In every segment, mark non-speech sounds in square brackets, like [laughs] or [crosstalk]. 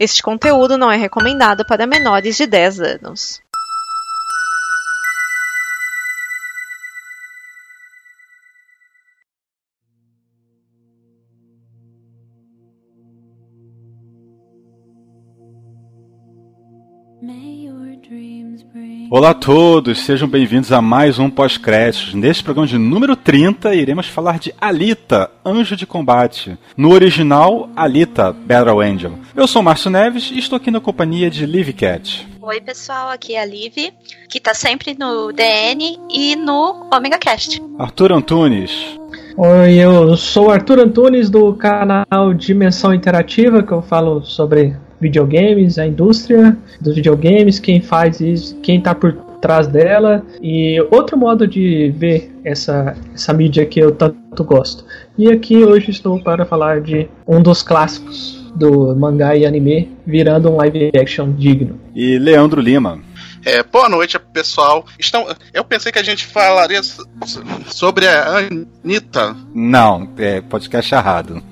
Este conteúdo não é recomendado para menores de 10 anos. Olá a todos, sejam bem-vindos a mais um pós-créditos. Neste programa de número 30, iremos falar de Alita, Anjo de Combate. No original, Alita, Battle Angel. Eu sou Márcio Neves e estou aqui na companhia de Liv Cat. Oi, pessoal, aqui é a Liv, que está sempre no DN e no Omega Cast. Arthur Antunes. Oi, eu sou Arthur Antunes do canal Dimensão Interativa, que eu falo sobre videogames, a indústria dos videogames, quem faz isso, quem está por trás dela e outro modo de ver essa, essa mídia que eu tanto gosto. E aqui hoje estou para falar de um dos clássicos do mangá e anime virando um live action digno. E Leandro Lima. É, boa noite, pessoal. Estão, eu pensei que a gente falaria sobre a Anitta. Não, é podcast errado.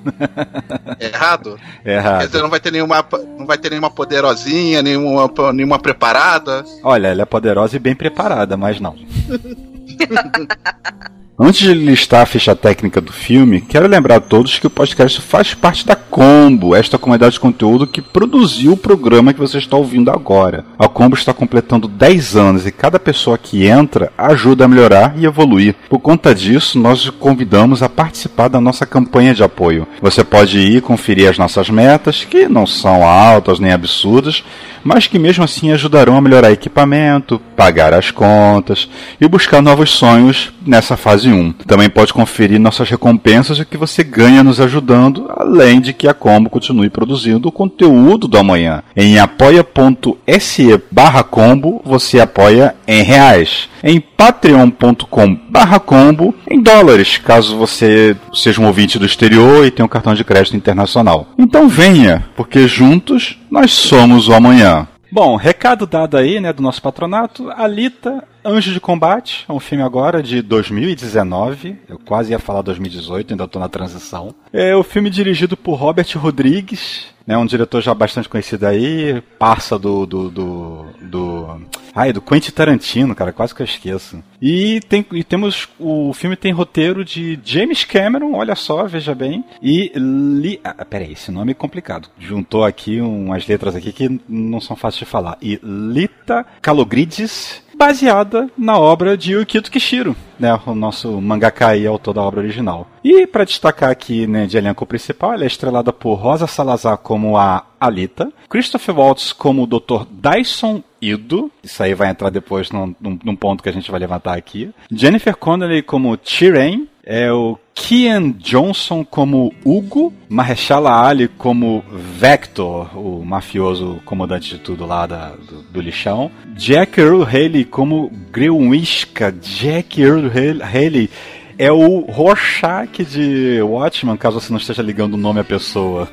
Errado? Errado. Quer dizer, não vai ter nenhuma, não vai ter nenhuma poderosinha, nenhuma, nenhuma preparada. Olha, ela é poderosa e bem preparada, mas não. [laughs] Antes de listar a ficha técnica do filme, quero lembrar a todos que o podcast faz parte da Combo, esta comunidade de conteúdo que produziu o programa que você está ouvindo agora. A Combo está completando 10 anos e cada pessoa que entra ajuda a melhorar e evoluir. Por conta disso, nós convidamos a participar da nossa campanha de apoio. Você pode ir conferir as nossas metas, que não são altas nem absurdas, mas que mesmo assim ajudarão a melhorar equipamento, pagar as contas e buscar novos sonhos nessa fase 1. Também pode conferir nossas recompensas e o que você ganha nos ajudando, além de que a Combo continue produzindo o conteúdo do amanhã. Em apoia.se barra combo você apoia em reais. Em patreon.com barra combo em dólares, caso você seja um ouvinte do exterior e tenha um cartão de crédito internacional. Então venha, porque juntos nós somos o amanhã. Bom, recado dado aí, né, do nosso patronato, Alita, Anjo de Combate, é um filme agora de 2019, eu quase ia falar 2018, ainda estou na transição. É o filme dirigido por Robert Rodrigues, né, um diretor já bastante conhecido aí, parça do, do, do, do Ai, do Quentin Tarantino, cara, quase que eu esqueço. E, tem, e temos. O filme tem roteiro de James Cameron, olha só, veja bem. E. Li, ah, peraí, esse nome é complicado. Juntou aqui umas letras aqui que não são fáceis de falar. E Lita Calogridis baseada na obra de Yukito Kishiro, né, o nosso mangaka e autor da obra original. E para destacar aqui né, de elenco principal, ela é estrelada por Rosa Salazar como a Alita, Christopher Waltz como o Dr. Dyson Ido, isso aí vai entrar depois num, num, num ponto que a gente vai levantar aqui, Jennifer Connelly como Chiren, é o Kian Johnson como Hugo, Mahershala Ali como Vector, o mafioso comandante de tudo lá da, do, do lixão, Jack Earl Haley como Grewishka, Jack Earl Haley é o Rorschach de Watchman, caso você não esteja ligando o nome à pessoa.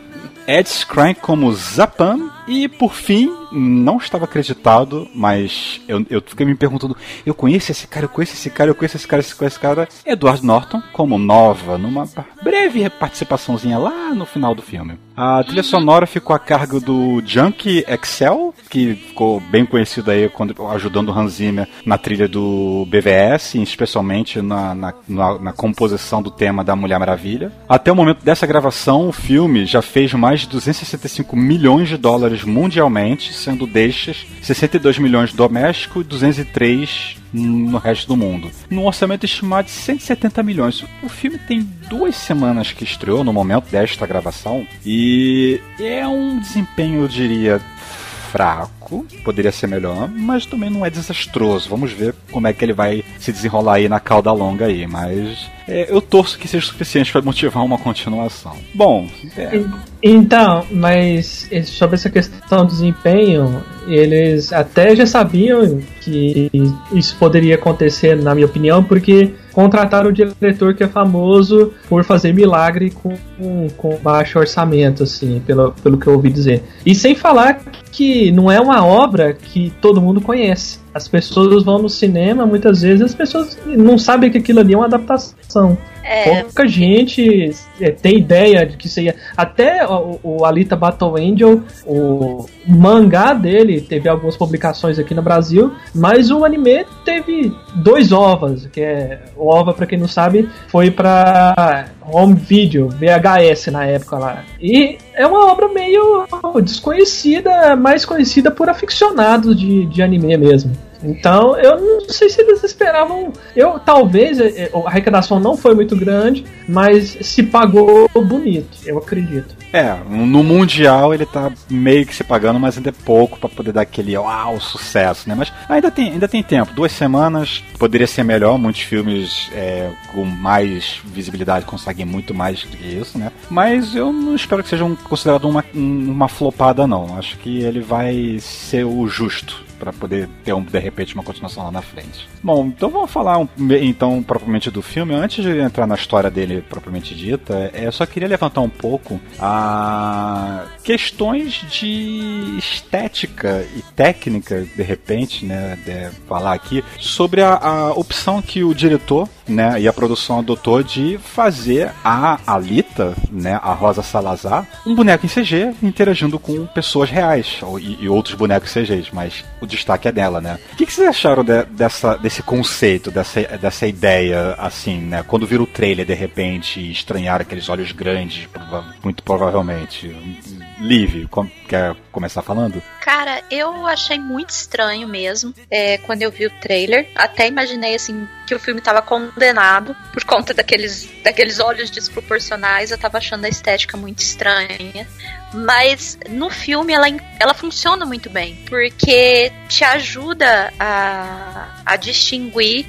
Ed Skrein como Zapan e por fim não estava acreditado, mas eu, eu fiquei me perguntando: eu conheço esse cara, eu conheço esse cara, eu conheço esse cara, eu conheço esse cara. Edward Norton, como Nova, numa breve participaçãozinha lá no final do filme. A trilha sonora ficou a cargo do Junkie Excel, que ficou bem conhecido aí quando, ajudando o Hans Zimmer na trilha do BVS, especialmente na, na, na, na composição do tema da Mulher Maravilha. Até o momento dessa gravação, o filme já fez mais de 265 milhões de dólares mundialmente, sendo destes 62 milhões doméstico e 203 no resto do mundo. Num orçamento estimado de 170 milhões. O filme tem duas semanas que estreou no momento desta gravação e é um desempenho, eu diria, fraco, poderia ser melhor, mas também não é desastroso. Vamos ver como é que ele vai se desenrolar aí na cauda longa aí, mas é, eu torço que seja suficiente para motivar uma continuação. Bom, é. então, mas sobre essa questão do desempenho, eles até já sabiam que isso poderia acontecer, na minha opinião, porque contrataram o diretor que é famoso por fazer milagre com, com baixo orçamento, assim, pelo, pelo que eu ouvi dizer. E sem falar que não é uma obra que todo mundo conhece. As pessoas vão no cinema, muitas vezes as pessoas não sabem que aquilo ali é uma adaptação. É, Pouca gente é, tem ideia de que seria. Até o, o Alita Battle Angel, o mangá dele teve algumas publicações aqui no Brasil, mas o anime teve dois ovas, que é o ova para quem não sabe foi para home video, VHS na época lá. E é uma obra meio desconhecida, mais conhecida por aficionados de, de anime mesmo. Então, eu não sei se eles esperavam. Eu talvez eh, a arrecadação não foi muito grande, mas se pagou bonito, eu acredito. É, no Mundial ele tá meio que se pagando, mas ainda é pouco pra poder dar aquele uau, sucesso, né? Mas ainda tem, ainda tem tempo. Duas semanas poderia ser melhor. Muitos filmes é, com mais visibilidade conseguem muito mais do que isso, né? Mas eu não espero que seja um, considerado uma, um- uma flopada, não. Acho que ele vai ser o justo para poder ter um, de repente uma continuação lá na frente. Bom, então vamos falar um- então propriamente do filme. Antes de entrar na história dele propriamente dita, é, eu só queria levantar um pouco a questões de estética e técnica, de repente, né, de falar aqui sobre a, a opção que o diretor, né, e a produção adotou de fazer a Alita, né, a Rosa Salazar, um boneco em CG interagindo com pessoas reais ou- e, e outros bonecos CGs, mas o destaque é dela, né? O que, que vocês acharam de- dessa, desse conceito, dessa, dessa ideia, assim, né? Quando vira o trailer de repente e estranhar aqueles olhos grandes, muito provavelmente. Liv, com- quer começar falando? Cara, eu achei muito estranho mesmo é, quando eu vi o trailer. Até imaginei assim que o filme tava condenado por conta daqueles, daqueles olhos desproporcionais. Eu tava achando a estética muito estranha. Mas no filme ela, ela funciona muito bem, porque te ajuda a, a distinguir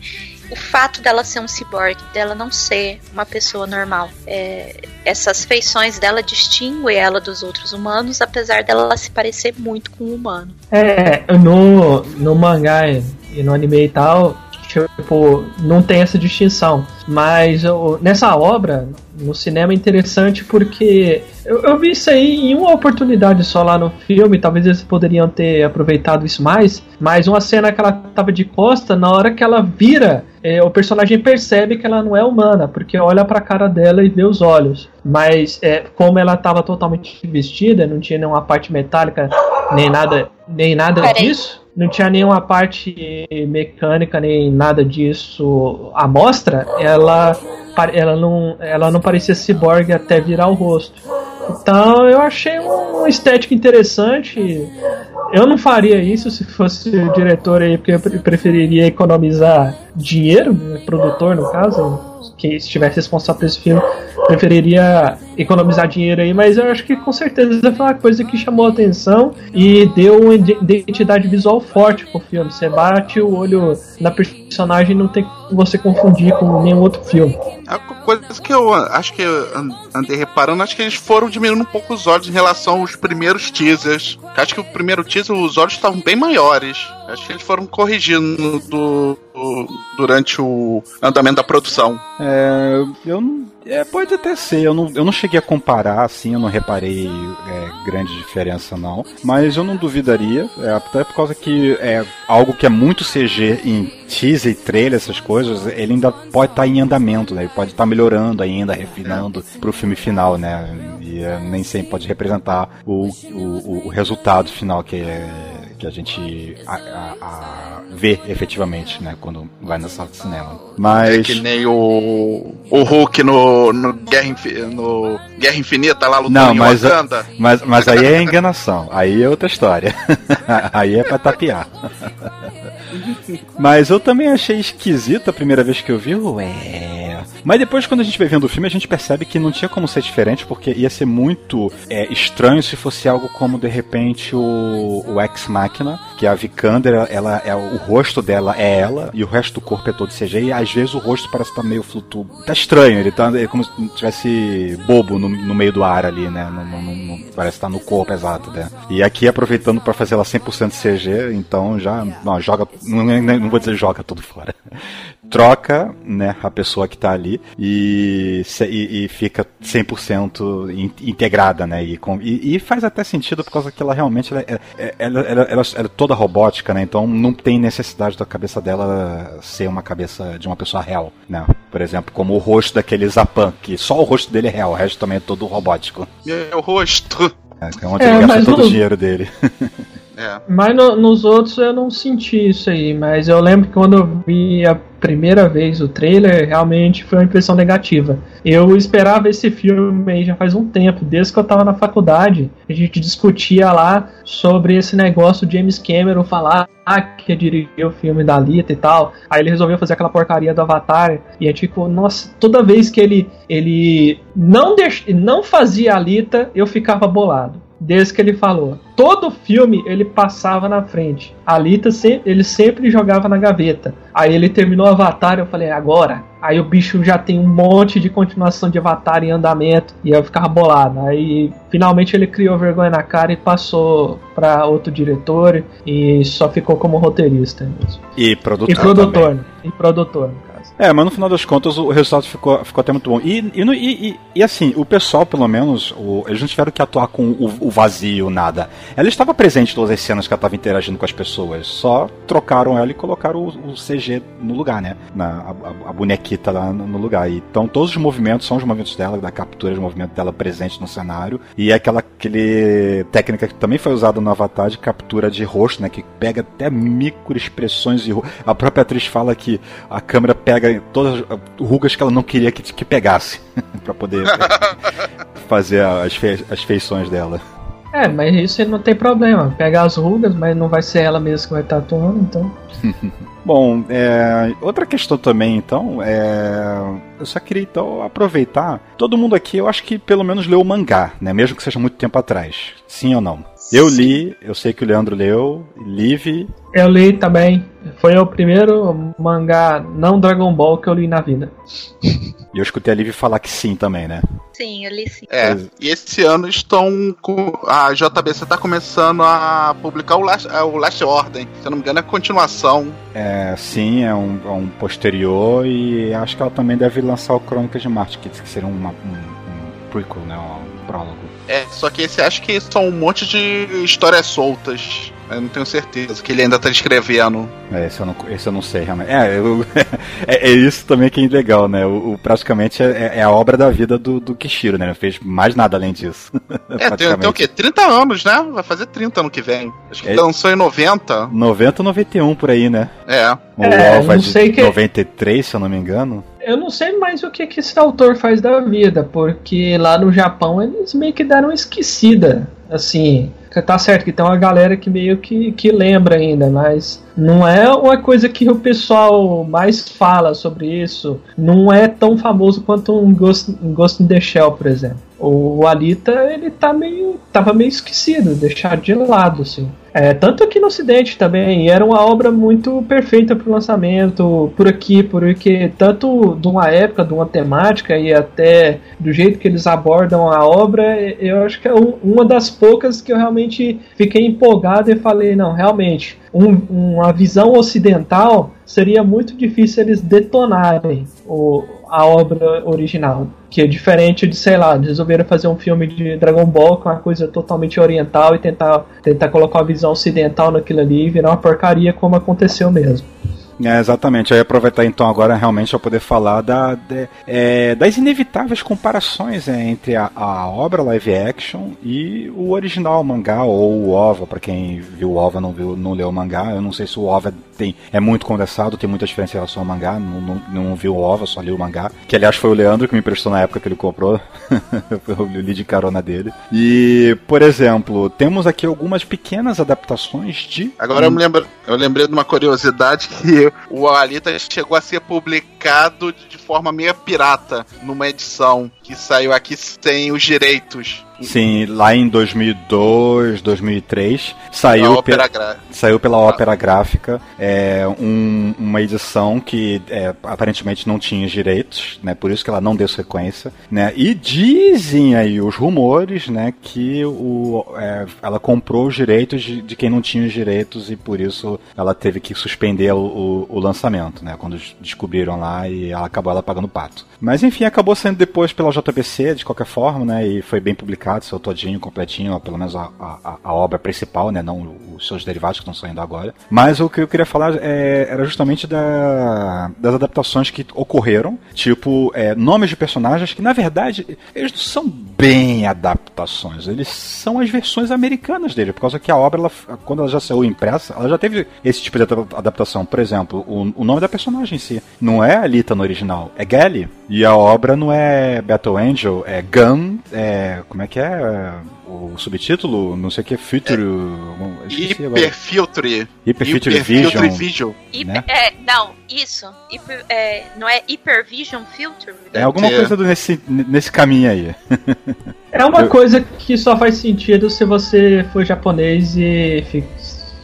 o fato dela ser um ciborgue, dela não ser uma pessoa normal. É, essas feições dela distinguem ela dos outros humanos, apesar dela se parecer muito com um humano. É, no, no mangá e no anime e tal, tipo, não tem essa distinção. Mas eu- nessa obra, no cinema, é interessante porque eu, eu vi isso aí em uma oportunidade só lá no filme. Talvez eles poderiam ter aproveitado isso mais. Mas uma cena que ela tava de costa, na hora que ela vira, é, o personagem percebe que ela não é humana, porque olha pra cara dela e vê os olhos. Mas é, como ela tava totalmente vestida, não tinha nenhuma parte metálica, nem nada, nem nada disso. Não tinha nenhuma parte mecânica, nem nada disso à mostra. Ela, ela, não, ela não parecia ciborgue até virar o rosto. Então eu achei uma estética interessante. Eu não faria isso se fosse diretor aí, porque eu pre- preferiria economizar dinheiro, né, produtor no caso, que estivesse responsável por esse filme, preferiria economizar dinheiro aí, mas eu acho que com certeza foi uma coisa que chamou a atenção e deu uma ide- identidade visual forte pro filme. Você bate o olho na personagem e não tem como você confundir com nenhum outro filme. A co- coisa que eu acho que eu an- andei reparando, acho que eles foram diminuindo um pouco os olhos em relação aos primeiros teasers. Acho que o primeiro teaser os olhos estavam bem maiores. Acho que eles foram corrigindo do- do- durante o andamento da produção. É, eu não. É, pode até ser, eu não, eu não cheguei a comparar, assim, eu não reparei é, grande diferença não, mas eu não duvidaria, é, até por causa que é algo que é muito CG em teaser e trailer, essas coisas, ele ainda pode estar em andamento, né? Ele pode estar melhorando ainda, refinando pro filme final, né? E é, nem sempre pode representar o, o, o resultado final que é que a gente a, a- a vê efetivamente, né, quando vai na sala de cinema. Mas É que nem o, o Hulk no, no, Guerra, Infi- no Guerra Infinita lá lutando Não, em mas- Wakanda. Mas, mas aí é enganação. Aí é outra história. [laughs] aí é pra tapear. [laughs] mas eu também achei esquisito a primeira vez que eu vi. Ué. Mas depois, quando a gente vai vendo o filme, a gente percebe que não tinha como ser diferente, porque ia ser muito é, estranho se fosse algo como, de repente, o, o Ex Machina, que a Vikander, ela, é, o rosto dela é ela, e o resto do corpo é todo CG, e às vezes o rosto parece estar meio flutuando. Tá estranho, ele tá é como se tivesse bobo no, no meio do ar ali, né? Não- não- parece estar no corpo exato, né? E aqui aproveitando para fazer ela 100% CG, então já não, joga, não, não vou dizer joga tudo fora. Troca né, a pessoa que tá ali e, e, e fica 100% in, integrada, né? E, com, e, e, faz até sentido por causa que ela realmente ela, é, é, ela, ela, ela, ela é toda robótica, né? Então não tem necessidade da cabeça dela ser uma cabeça de uma pessoa real, né? Por exemplo, como o rosto daquele Zapan, que só o rosto dele é real, o resto também é todo robótico. Meu rosto. É, é onde é, ele gasta todo o dinheiro dele. [laughs] É. Mas no, nos outros eu não senti isso aí, mas eu lembro que quando eu vi a primeira vez o trailer, realmente foi uma impressão negativa. Eu esperava esse filme aí já faz um tempo, desde que eu tava na faculdade, a gente discutia lá sobre esse negócio de James Cameron falar que ia dirigir o filme da Alita e tal. Aí ele resolveu fazer aquela porcaria do Avatar. E é tipo, nossa, toda vez que ele, ele não, deix... não fazia a Alita, eu ficava bolado desde que ele falou. Todo filme ele passava na frente. A Alita ele sempre jogava na gaveta. Aí ele terminou Avatar, eu falei, agora. Aí o bicho já tem um monte de continuação de Avatar em andamento e eu ficava bolado. Aí finalmente ele criou vergonha na cara e passou para outro diretor e só ficou como roteirista mesmo. E produtor. E produtor. Também. E produtor. É, mas no final das contas o resultado ficou, ficou até muito bom. E, e, e, e assim, o pessoal, pelo menos, o, eles não tiveram que atuar com o, o, vazio, nada. Ela estava presente em todas as cenas que ela estava interagindo com as pessoas. Só trocaram ela e colocaram o, o CG no lugar, né? Na, a, a, bonequita lá no, lugar. E, então todos os movimentos são os movimentos dela, da captura de movimento dela presente no cenário. E é aquela aquele técnica que também foi usada no Avatar de captura de rosto, né? Que pega até micro expressões de A própria atriz fala que a câmera pega pega todas as rugas que ela não queria que, que pegasse [laughs] para poder fazer as, fe as feições dela. É, mas isso não tem problema. Pega as rugas, mas não vai ser ela mesma que vai estar atuando, então. [laughs] Bom, é, outra questão também, então, é, eu só queria então aproveitar. Todo mundo aqui, eu acho que pelo menos leu o mangá, né? Mesmo que seja muito tempo atrás. Sim ou não? Eu li, eu sei que o Leandro leu, Live. Eu li também. Foi o primeiro mangá não Dragon Ball que eu li na vida. [laughs] E eu escutei a Liv falar que sim também, né? Sim, eu li sim. É, e esse ano estão com. A JBC está começando a publicar o Last, é, o Last Order. Se eu não me engano, é continuação. É, sim, é um, é um posterior e acho que ela também deve lançar o Crônicas de Marte, que seria uma, um, um prequel, né? Um prólogo. É, só que esse acho que são um monte de histórias soltas. Eu não tenho certeza que ele ainda tá escrevendo. É, esse eu não, esse eu não sei realmente. É, eu, [laughs] é, é, isso também que é legal, né? O, o praticamente é, é, a obra da vida do, do Kishiro, né? Não fez mais nada além disso. [laughs] É, tem, tem, o quê? 30 anos, né? Vai fazer 30 ano que vem. Acho que é, lançou em 90. 90 ou 91 por aí, né? É. O é, não sei de que... 93, se eu não me engano. Eu não sei mais o que, que esse autor faz da vida, porque lá no Japão eles meio que deram esquecida. Assim, tá certo que tem uma galera que meio que, que lembra ainda, mas não é uma coisa que o pessoal mais fala sobre isso. Não é tão famoso quanto um Ghost, um Ghost in the Shell, por exemplo. O Alita, ele tá meio, tava meio esquecido, deixado de lado, assim. É, tanto aqui no Ocidente também, era uma obra muito perfeita para o lançamento, por aqui, porque tanto de uma época, de uma temática e até do jeito que eles abordam a obra, eu acho que é uma das poucas que eu realmente fiquei empolgado e falei, não, realmente, um, uma visão ocidental seria muito difícil eles detonarem o, a obra original. Que é diferente de, sei lá, resolveram fazer um filme de Dragon Ball com uma coisa totalmente oriental e tentar, tentar colocar uma visão ocidental naquilo ali e virar uma porcaria como aconteceu mesmo. É, exatamente. Eu ia aproveitar então agora realmente para poder falar da, de, é, das inevitáveis comparações é, entre a, a, obra live action e o original mangá ou o OVA. Para quem viu o OVA não viu, não leu o mangá, eu não sei se o OVA tem, é muito condensado, tem muita diferença em relação ao mangá. Não, não, não viu o OVA, só li o mangá. Que aliás foi o Leandro que me emprestou na época que ele comprou. [laughs] eu li de carona dele. E, por exemplo, temos aqui algumas pequenas adaptações de. Agora eu me lembro, eu lembrei de uma curiosidade que o Alita chegou a ser publicado de forma meio pirata numa edição que saiu aqui sem os direitos. Sim, lá em 2002, 2003, saiu, pe- saiu pela Ópera Gráfica é, um- uma edição que é, aparentemente não tinha os direitos, né? Por isso que ela não deu sequência, né? E dizem aí os rumores, né? Que o, é, ela comprou os direitos de, de quem não tinha os direitos e por isso ela teve que suspender o, o- o lançamento, né? Quando descobriram lá e ela acabou ela pagando pato. Mas enfim, acabou saindo depois pela JBC, de qualquer forma, né? E foi bem publicado, saiu todinho, completinho, pelo menos a, a, a obra principal, né? Não os seus derivados que estão saindo agora. Mas o que eu queria falar é, era justamente da, das adaptações que ocorreram, tipo, é, nomes de personagens que, na verdade, eles não são bem adaptações, eles são as versões americanas dele, por causa que a obra, ela, quando ela já saiu impressa, ela já teve esse tipo de adap- adaptação. Por exemplo, o, o nome da personagem em si não é Alita no original, é Gally. E a obra não é Battle Angel, é Gun, é, como é que é o subtítulo? Não sei o que, Future... eu esqueci agora. Hiperfiltre. Hiperfiltre Vision. Vision. Hiper- Né? é, não, isso. Hiper- é, não é Hypervision Filter? É alguma coisa do- nesse, nesse caminho aí. [laughs] É uma Eu- coisa que só faz sentido se você for japonês e,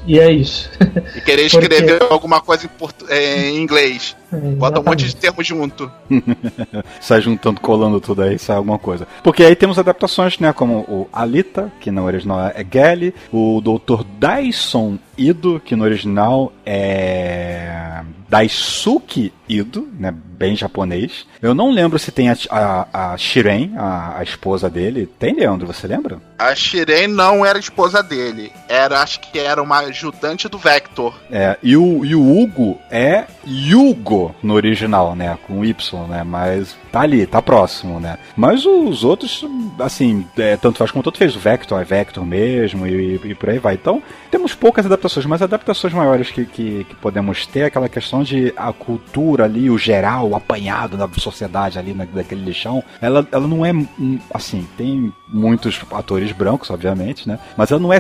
e é isso. E querer [laughs] escrever alguma coisa em, portu- é, em inglês. Bota um monte de termos junto. [laughs] sai juntando, colando tudo aí, sai alguma coisa. Porque aí temos adaptações, né? Como o Alita, que no original é Gally, o Dr. Dyson Ido, que no original é Daisuke Ido, né? Bem japonês. Eu não lembro se tem a, a, a Shiren, a, a esposa dele. Tem, Leandro? Você lembra? A Shiren não era esposa dele. Era, acho que era uma ajudante do Vector. É, e o, e o Hugo é Yugo no original, né? Com Y, né? Mas tá ali, tá próximo, né? Mas os outros, assim, é, tanto faz como tanto fez. O Vector é Vector mesmo e, e por aí vai. Então, temos poucas adaptações, mas adaptações maiores que, que, que podemos ter é aquela questão de a cultura ali, o geral, o apanhado da sociedade ali, na, daquele lixão, ela, ela não é, hum, assim, tem muitos atores brancos, obviamente, né? Mas ela não é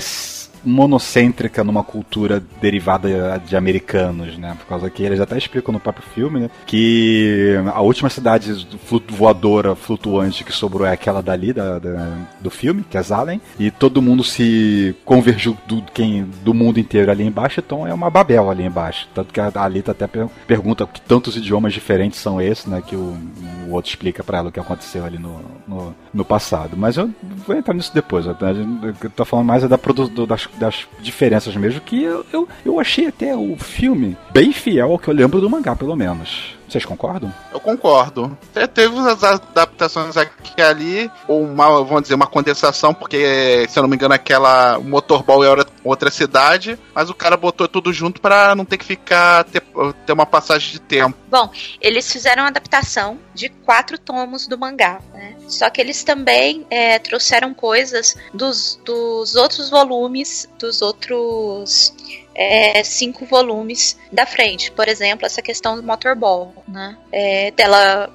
monocêntrica numa cultura derivada de americanos, né? Por causa que eles até explicam no próprio filme, né? Que a última cidade voadora, flutuante que sobrou é aquela dali da, da- do filme, que é Zalem, e todo mundo se convergiu do, quem, do mundo inteiro ali embaixo, então é uma Babel ali embaixo. Tanto que a Alita até per- pergunta que tantos idiomas diferentes são esses, né? Que o outro explica pra ela o que aconteceu ali no, no, no passado. Mas eu vou entrar nisso depois. né? Eu tô falando mais é da do- das, das diferenças mesmo, que eu, eu, eu achei até o filme bem fiel ao que eu lembro do mangá, pelo menos. Vocês concordam? Eu concordo. Teve as adaptações aqui e ali, ou uma, vamos dizer, uma condensação, porque, se eu não me engano, aquela o motorball era outra cidade, mas o cara botou tudo junto pra não ter que ficar, ter, ter uma passagem de tempo. Bom, eles fizeram uma adaptação de quatro tomos do mangá, né? Só que eles também é, trouxeram coisas dos, dos outros volumes, dos outros é, cinco volumes da frente. Por exemplo, essa questão do motorball, né? É, dela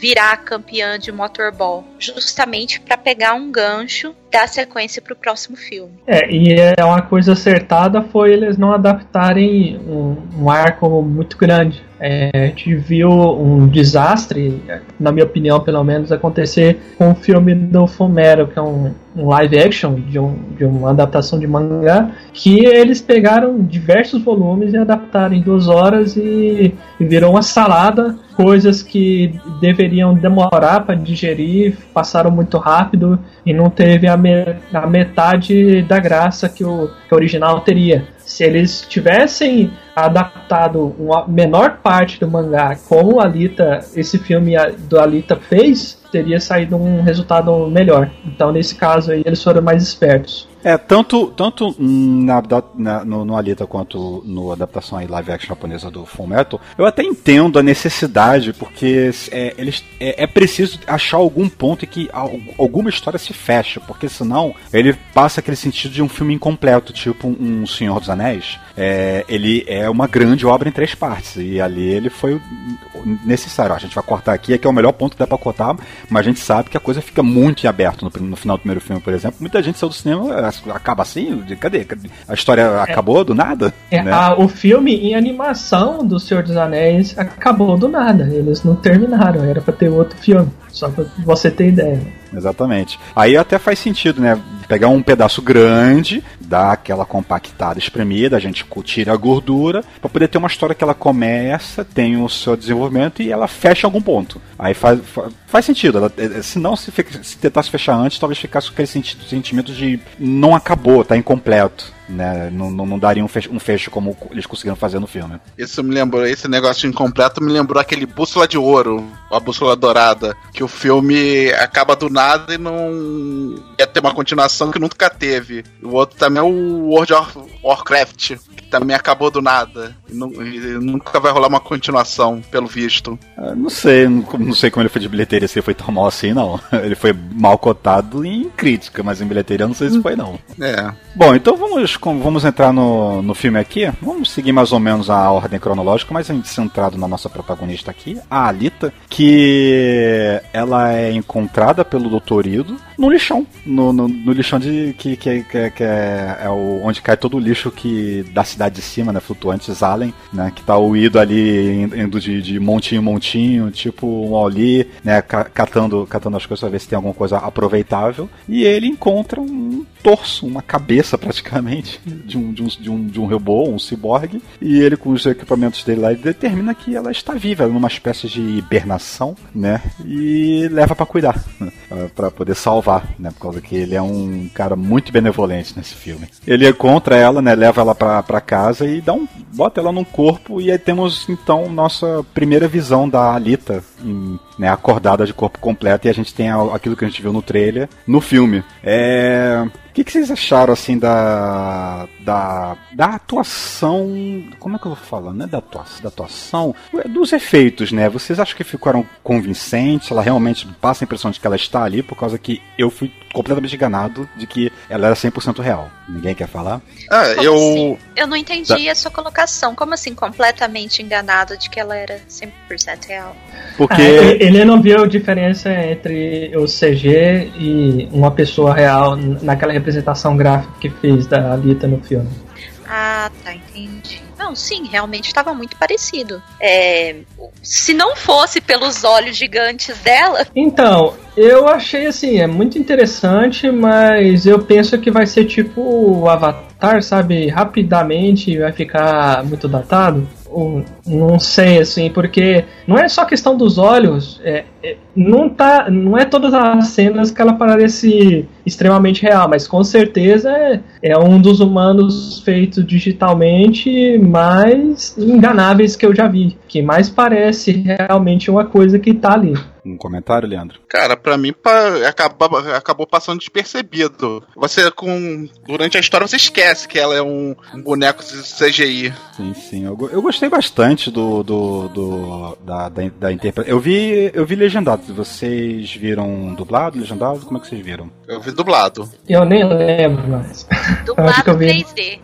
virar campeã de motorball, justamente para pegar um gancho da sequência pro próximo filme. É, e é uma coisa acertada foi eles não adaptarem um, um arco muito grande. É, a gente viu um desastre, na minha opinião, pelo menos, acontecer com o filme do Fumero, que é um, um live action de, um, de uma adaptação de mangá, que eles pegaram diversos volumes e adaptaram em duas horas e, e virou uma salada. Coisas que deveriam demorar para digerir, passaram muito rápido e não teve a, me- a metade da graça que o, que o original teria. Se eles tivessem adaptado uma menor parte do mangá como Alita, esse filme do Alita fez, teria saído um resultado melhor. Então, nesse caso aí, eles foram mais espertos. É, tanto, tanto na, na- no, no Alita quanto no adaptação aí live action japonesa do Full Metal, eu até entendo a necessidade, porque é, eles, é, é preciso achar algum ponto em que al- alguma história se fecha, porque senão ele passa aquele sentido de um filme incompleto, tipo um Senhor dos Anéis. É, ele é uma grande obra em três partes, e ali ele foi necessário. A gente vai cortar aqui, aqui é o melhor ponto que dá pra cortar, mas a gente sabe que a coisa fica muito em aberto no, no final do primeiro filme, por exemplo. Muita gente saiu do cinema, acaba assim, cadê? Cadê? A história acabou do nada? É, né? a- o filme em animação do Senhor dos Anéis acabou do nada. Eles não terminaram, era pra ter outro filme. Só pra você ter ideia. Exatamente. Aí até faz sentido, né? Pegar um pedaço grande, dar aquela compactada, espremida, a gente tira a gordura, para poder ter uma história que ela começa, tem o seu desenvolvimento e ela fecha em algum ponto. Aí faz, faz, sentido. Ela, eh, se não se, se tentasse fechar antes, talvez ficasse com aquele sentimento de não acabou, tá incompleto né? Não, não, não daria um fecho, um fecho, como eles conseguiram fazer no filme. Isso me lembrou, esse negócio incompleto me lembrou aquele Bússola de Ouro, a Bússola Dourada, que o filme acaba do nada e não ia ter uma continuação que nunca teve. O outro também é o World of Warcraft, que também acabou do nada. E, não, e nunca vai rolar uma continuação, pelo visto. Ah, não sei, não, não, sei como ele foi de bilheteria, se ele foi tão mal assim, não. [laughs] Ele foi mal cotado em crítica, mas em bilheteria eu não sei se foi, não. É. Bom, então vamos, vamos entrar no, no filme aqui. Vamos seguir mais ou menos a ordem cronológica, mas a gente centrado na nossa protagonista aqui, a Alita, que ela é encontrada pelo Dr. Ido no lixão. No, no, no lixão de que, que, que, que é, é, o, onde cai todo o lixo que da cidade de cima, né? Flutuantes Allen, né? Que tá o Ido ali indo de, de montinho em montinho, tipo um Auli, né? Catando, catando as coisas pra ver se tem alguma coisa aproveitável. E ele encontra um torso, uma cabeça praticamente, de um, de um, de um, de um robô, um ciborgue. E ele, com os equipamentos dele lá, determina que ela está viva, numa espécie de hibernação, né? E leva para cuidar, né? para poder salvar, né? Por causa que ele é um cara muito benevolente nesse filme. Ele encontra ela, né? Leva ela pra, pra casa e dá um, bota ela num corpo e aí temos então nossa primeira visão da Alita, né? Acordada de corpo completo e a gente tem aquilo que a gente viu no trailer, no filme. É que, que vocês acharam, assim, da, da, da atuação. Como é que eu vou falar? Não é da atuação, da atuação, é dos efeitos, né? Vocês acham que ficaram convincentes? Ela realmente passa a impressão de que ela está ali, por causa que eu fui completamente enganado de que ela era 100% real. Ninguém quer falar? Ah, eu. Assim? Eu não entendi tá. a sua colocação. Como assim, completamente enganado de que ela era 100% real? Porque. Ah, ele não viu diferença entre o CG e uma pessoa real naquela representação gráfica que fez da Alita no filme. Ah, tá, entendi. Não, sim, realmente estava muito parecido. É, se não fosse pelos olhos gigantes dela. Então, eu achei assim, é muito interessante, mas eu penso que vai ser tipo o Avatar, sabe? Rapidamente vai ficar muito datado não sei, assim, porque não é só questão dos olhos, é, é, não tá, não é todas as cenas que ela parece extremamente real, mas com certeza é, é um dos humanos feitos digitalmente mais enganáveis que eu já vi, que mais parece realmente uma coisa que tá ali. Um comentário, Leandro? Cara, para mim pa, acabou, acabou passando despercebido. Você, com durante a história, você esquece que ela é um, um boneco de CGI. Sim, sim. Eu, eu gostei bastante do, do, do da, da, da interpretação. Eu vi, eu vi legendado. Vocês viram dublado, legendado? Como é que vocês viram? Eu vi dublado. Eu nem lembro mais. Dublado 3D.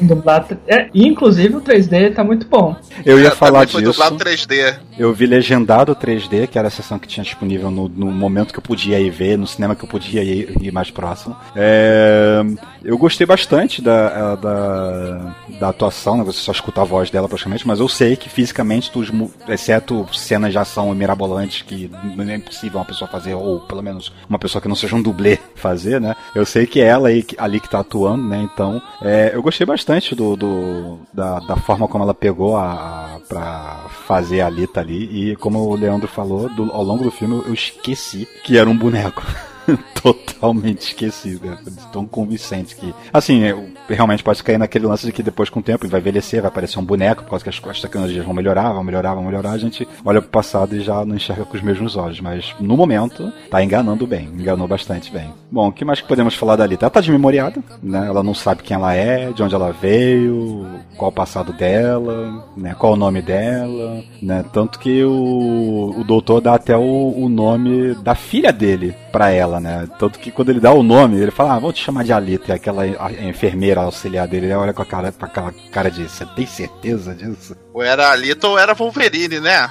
Dublado. É, inclusive o 3D tá muito bom. Eu ia é, falar disso. Foi dublado 3D. Eu vi legendado 3D, que era a sessão que tinha disponível no, no, momento que eu podia ir ver, no cinema que eu podia ir, ir mais próximo. É, eu gostei bastante da, da, da, atuação, né? Você só escuta a voz dela praticamente, mas eu sei que fisicamente, tu, exceto cenas de ação mirabolantes que não é impossível uma pessoa fazer, ou pelo menos uma pessoa que não seja um dublê fazer, né? Eu sei que é ela aí, ali que tá atuando, né? Então, é, eu gostei bastante do, do da, da, forma como ela pegou a, a pra fazer a Lita ali, e como o Leandro falou, do, ao longo do filme eu esqueci que era um boneco. [laughs] [laughs] totalmente esquecido, cara. Tão convincente que. Assim, realmente pode cair naquele lance de que depois, com o tempo, vai envelhecer, vai aparecer um boneco, por causa que as, as tecnologias vão melhorar, vão melhorar, vão melhorar. A gente olha pro passado e já não enxerga com os mesmos olhos. Mas no momento, tá enganando bem, enganou bastante bem. Bom, o que mais que podemos falar dali? Ela tá desmemoriada, né? Ela não sabe quem ela é, de onde ela veio, qual o passado dela, né? Qual o nome dela, né? Tanto que o, o doutor dá até o, o nome da filha dele para ela, né? Tanto que quando ele dá o nome, ele fala, ah, vou te chamar de Alita, e aquela enfermeira auxiliar dele, olha com, a cara, com aquela cara de, você tem certeza disso? Ou era Alita ou era Wolverine, né?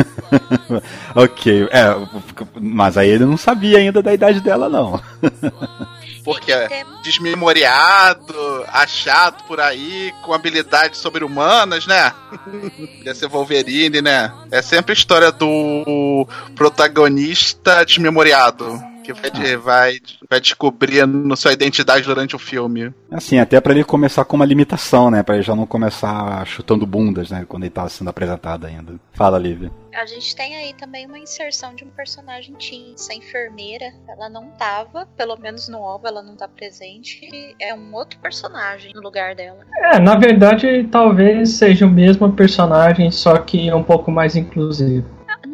[laughs] ok, é, mas aí ele não sabia ainda da idade dela, não. [laughs] Porque é desmemoriado, achado por aí, com habilidades sobre-humanas, né? [laughs] Ia ser Wolverine, né? É sempre a história do protagonista desmemoriado. Que vai, de- vai, vai descobrindo sua identidade durante o filme. Assim, até pra ele começar com uma limitação, né? Pra ele já não começar chutando bundas, né? Quando ele tá sendo apresentado ainda. Fala, Lívia. A gente tem aí também uma inserção de um personagem teen. Essa enfermeira, ela não tava, pelo menos no OVA ela não tá presente. e É um outro personagem no lugar dela. É, na verdade, talvez seja o mesmo personagem, só que um pouco mais inclusivo.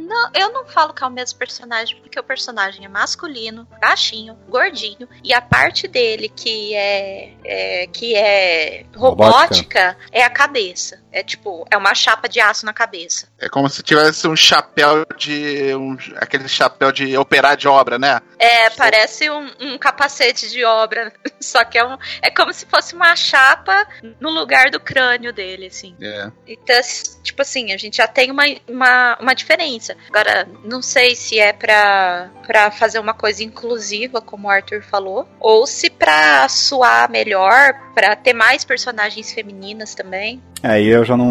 Não, eu não falo que é o mesmo personagem, porque o personagem é masculino, baixinho, gordinho, e a parte dele que é, é- que é robótica, é a cabeça. É tipo, é uma chapa de aço na cabeça. É como se tivesse um chapéu de. Um, aquele chapéu de operar de obra, né? É, parece um, um capacete de obra, [laughs] só que é, um, é como se fosse uma chapa no lugar do crânio dele, assim. É. Então, tipo assim, a gente já tem uma, uma, uma diferença. Agora, não sei se é pra, pra fazer uma coisa inclusiva, como o Arthur falou, ou se pra suar melhor, pra ter mais personagens femininas também. Aí eu já não,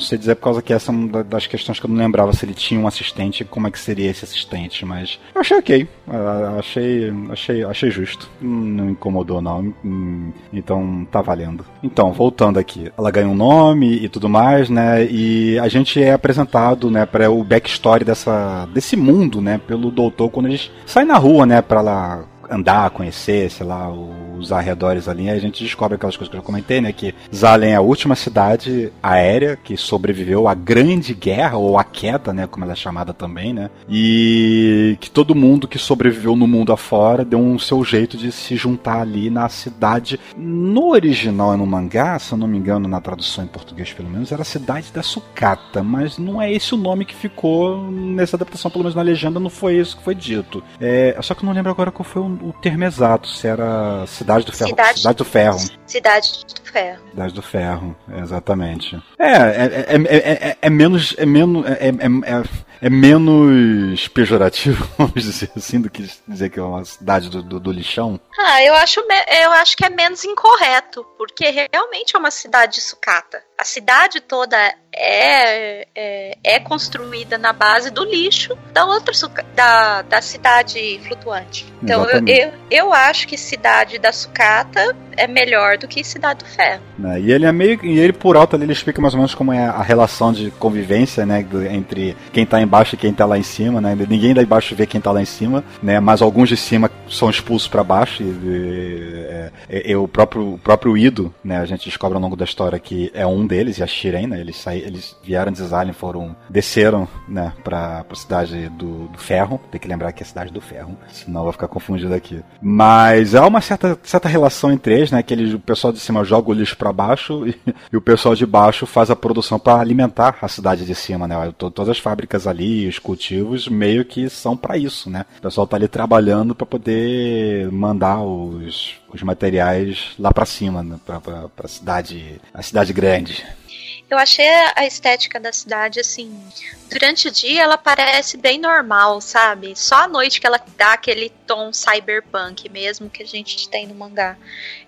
não sei dizer por causa que essa é uma da- das questões que eu não lembrava se ele tinha um assistente como é que seria esse assistente, mas eu achei ok. Ah, Achei, achei, achei justo. Não incomodou não. Hum, Então tá valendo. Então, voltando aqui. Ela ganha um nome e tudo mais, né? E a gente é apresentado, né, para o backstory dessa desse mundo, né, pelo doutor quando eles saem na rua, né, para lá andar, conhecer, sei lá, os arredores ali, aí a gente descobre aquelas coisas que eu já comentei, né? Que Zalem é a última cidade aérea que sobreviveu à Grande Guerra, ou à queda, né? Como ela é chamada também, né? E que todo mundo que sobreviveu no mundo afora deu um seu jeito de se juntar ali na cidade. No original, no mangá, se eu não me engano, na tradução em português pelo menos, era a cidade da Sucata, mas não é esse o nome que ficou nessa adaptação, pelo menos na legenda, não foi isso que foi dito. É, só que eu não lembro agora qual foi o, o termo exato, se era Cidade do Ferro. Cidade- do Ferro. Cidade do Ferro. Cidade do Ferro, exatamente. É, é, é, é, é- é menos. É menos. É, é- é- é menos pejorativo, [laughs] vamos dizer assim, do que dizer que é uma cidade do, do, do lixão. Ah, eu acho, eu acho que é menos incorreto, porque realmente é uma cidade de sucata. A cidade toda é, é, é construída na base do lixo da outra da, da cidade flutuante. Então eu, eu, eu acho que cidade da sucata é melhor do que cidade do ferro. né? E ele é meio. E ele por alto ali, ele explica mais ou menos como é a relação de convivência, né? entre quem tá embaixo e quem tá lá em cima, né? Ninguém lá embaixo vê quem tá lá em cima, né? Mas alguns de cima são expulsos para baixo. E, e- é- é- o próprio, o próprio Ido, né? A gente descobre ao longo da história que é um deles, e a Shiren, né? Eles, saí, eles vieram de Zalem, foram. desceram, né? Pra, pra cidade do, do ferro. Tem que lembrar que é a cidade do ferro, senão vou ficar confundido aqui. Mas há uma certa, certa relação entre eles, né? Que eles, o pessoal de cima joga o lixo pra baixo e, [laughs] e o pessoal de baixo faz a produção para alimentar a cidade de cima, né? To- Todas as fábricas ali, os cultivos, meio que são para isso, né? O pessoal tá ali trabalhando para poder mandar os, os materiais lá para cima, né? pra, pra cidade, a cidade grande. Eu achei a estética da cidade assim. Durante o dia ela parece bem normal, sabe? Só à noite que ela dá aquele tom cyberpunk mesmo que a gente tem no mangá.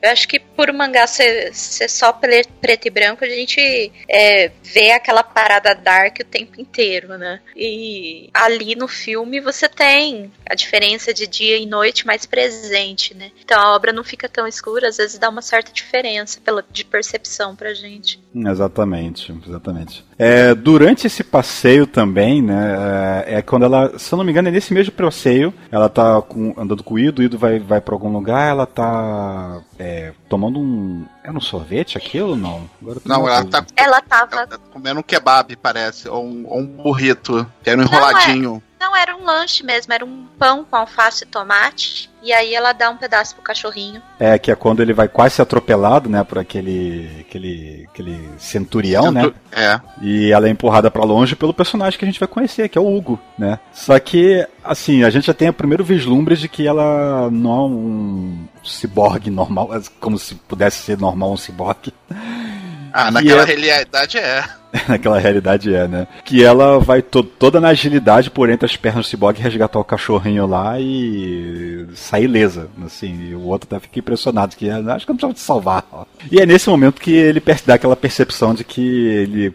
Eu acho que por o mangá ser, ser só pre- preto e branco, a gente é, vê aquela parada dark o tempo inteiro, né? E ali no filme você tem a diferença de dia e noite mais presente, né? Então a obra não fica tão escura, às vezes dá uma certa diferença pela, de percepção pra gente. Exatamente, exatamente. É, durante esse passeio também, né, é, é quando ela, se eu não me engano, é nesse mesmo passeio, ela tá com- andando com o Ido, o Ido vai, vai pra algum lugar, ela tá é, tomando um, era um sorvete aquilo ou não? Agora eu tô Não, ela tá Ela tava ela tá comendo um kebab, parece. Ou um, ou um burrito. Que era um é. enroladinho. Não, era um lanche mesmo, era um pão com alface e tomate. E aí ela dá um pedaço pro cachorrinho. É, que é quando ele vai quase ser atropelado, né, por aquele, aquele, aquele centurião, né? É. E ela é empurrada pra longe pelo personagem que a gente vai conhecer, que é o Hugo, né? Só que, assim, a gente já tem o primeiro vislumbre de que ela não é um ciborgue normal, [laughs] como se pudesse ser normal um ciborgue. Ah, naquela é- realidade é. [laughs] Naquela realidade é, né? Que ela vai to toda na agilidade por entre as pernas do Cyborg resgatar o cachorrinho lá e sair ilesa, assim. E o outro até fica impressionado que acho que não precisava te salvar. E é nesse momento que ele dá aquela percepção de que ele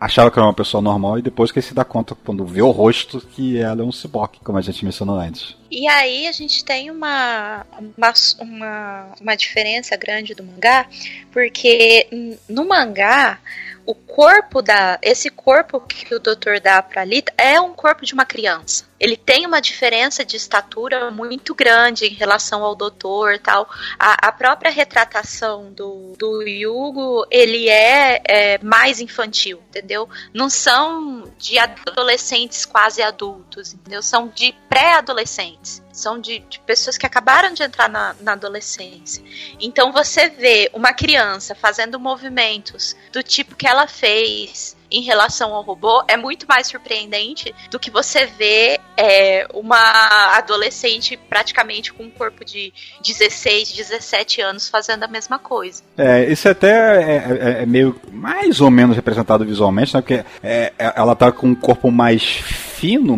achava que era uma pessoa normal e depois que ele se dá conta, quando vê o rosto, que ela é um cyborg, como a gente mencionou antes. E aí a gente tem uma, uma, uma, uma diferença grande do mangá, porque no mangá o corpo da. Esse corpo que o doutor dá pra Lita é um corpo de uma criança. Ele tem uma diferença de estatura muito grande em relação ao doutor tal. A, a própria retratação do, do Yugo, ele é, é, mais infantil, entendeu? Não são de adolescentes quase adultos, entendeu? São de pré-adolescentes. São de, de, pessoas que acabaram de entrar na, na adolescência. Então você vê uma criança fazendo movimentos do tipo que ela fez em relação ao robô é muito mais surpreendente do que você ver é, uma adolescente praticamente com um corpo de 16, 17 anos fazendo a mesma coisa. É, isso até é, é, é meio mais ou menos representado visualmente, né? Porque é, é ela tá com um corpo mais fino,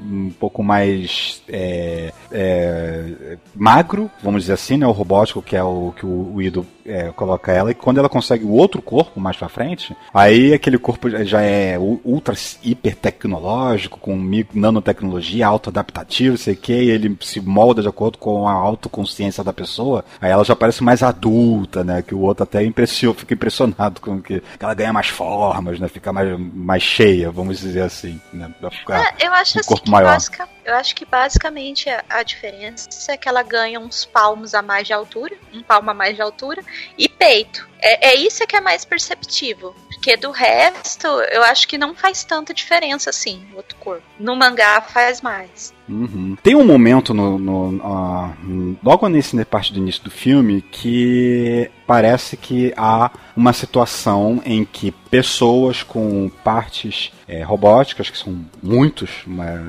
um pouco mais é, é, magro, vamos dizer assim, né? O robótico, que é o que o, o Ido é, coloca ela, e quando ela consegue o outro corpo mais pra frente, aí aquele corpo já é ultra hiper tecnológico, com nanotecnologia, auto-adaptativo, sei o que, e ele se molda de acordo com a autoconsciência da pessoa, aí ela já parece mais adulta, né? Que o outro até impressiona, fica impressionado com que, que ela ganha mais formas, né? Fica mais, mais cheia, vamos dizer assim, né? É, eu acho um assim corpo maior. Eu acho que basicamente a, a diferença é que ela ganha uns palmos a mais de altura, um palmo a mais de altura, e peito. É, é isso que é mais perceptível. Porque do resto, eu acho que não faz tanta diferença assim, o outro corpo. No mangá faz mais. Uhum. Tem um momento no, no uh, logo nesse parte do início do filme que parece que há uma situação em que pessoas com partes é, robóticas, que são muitos, mas,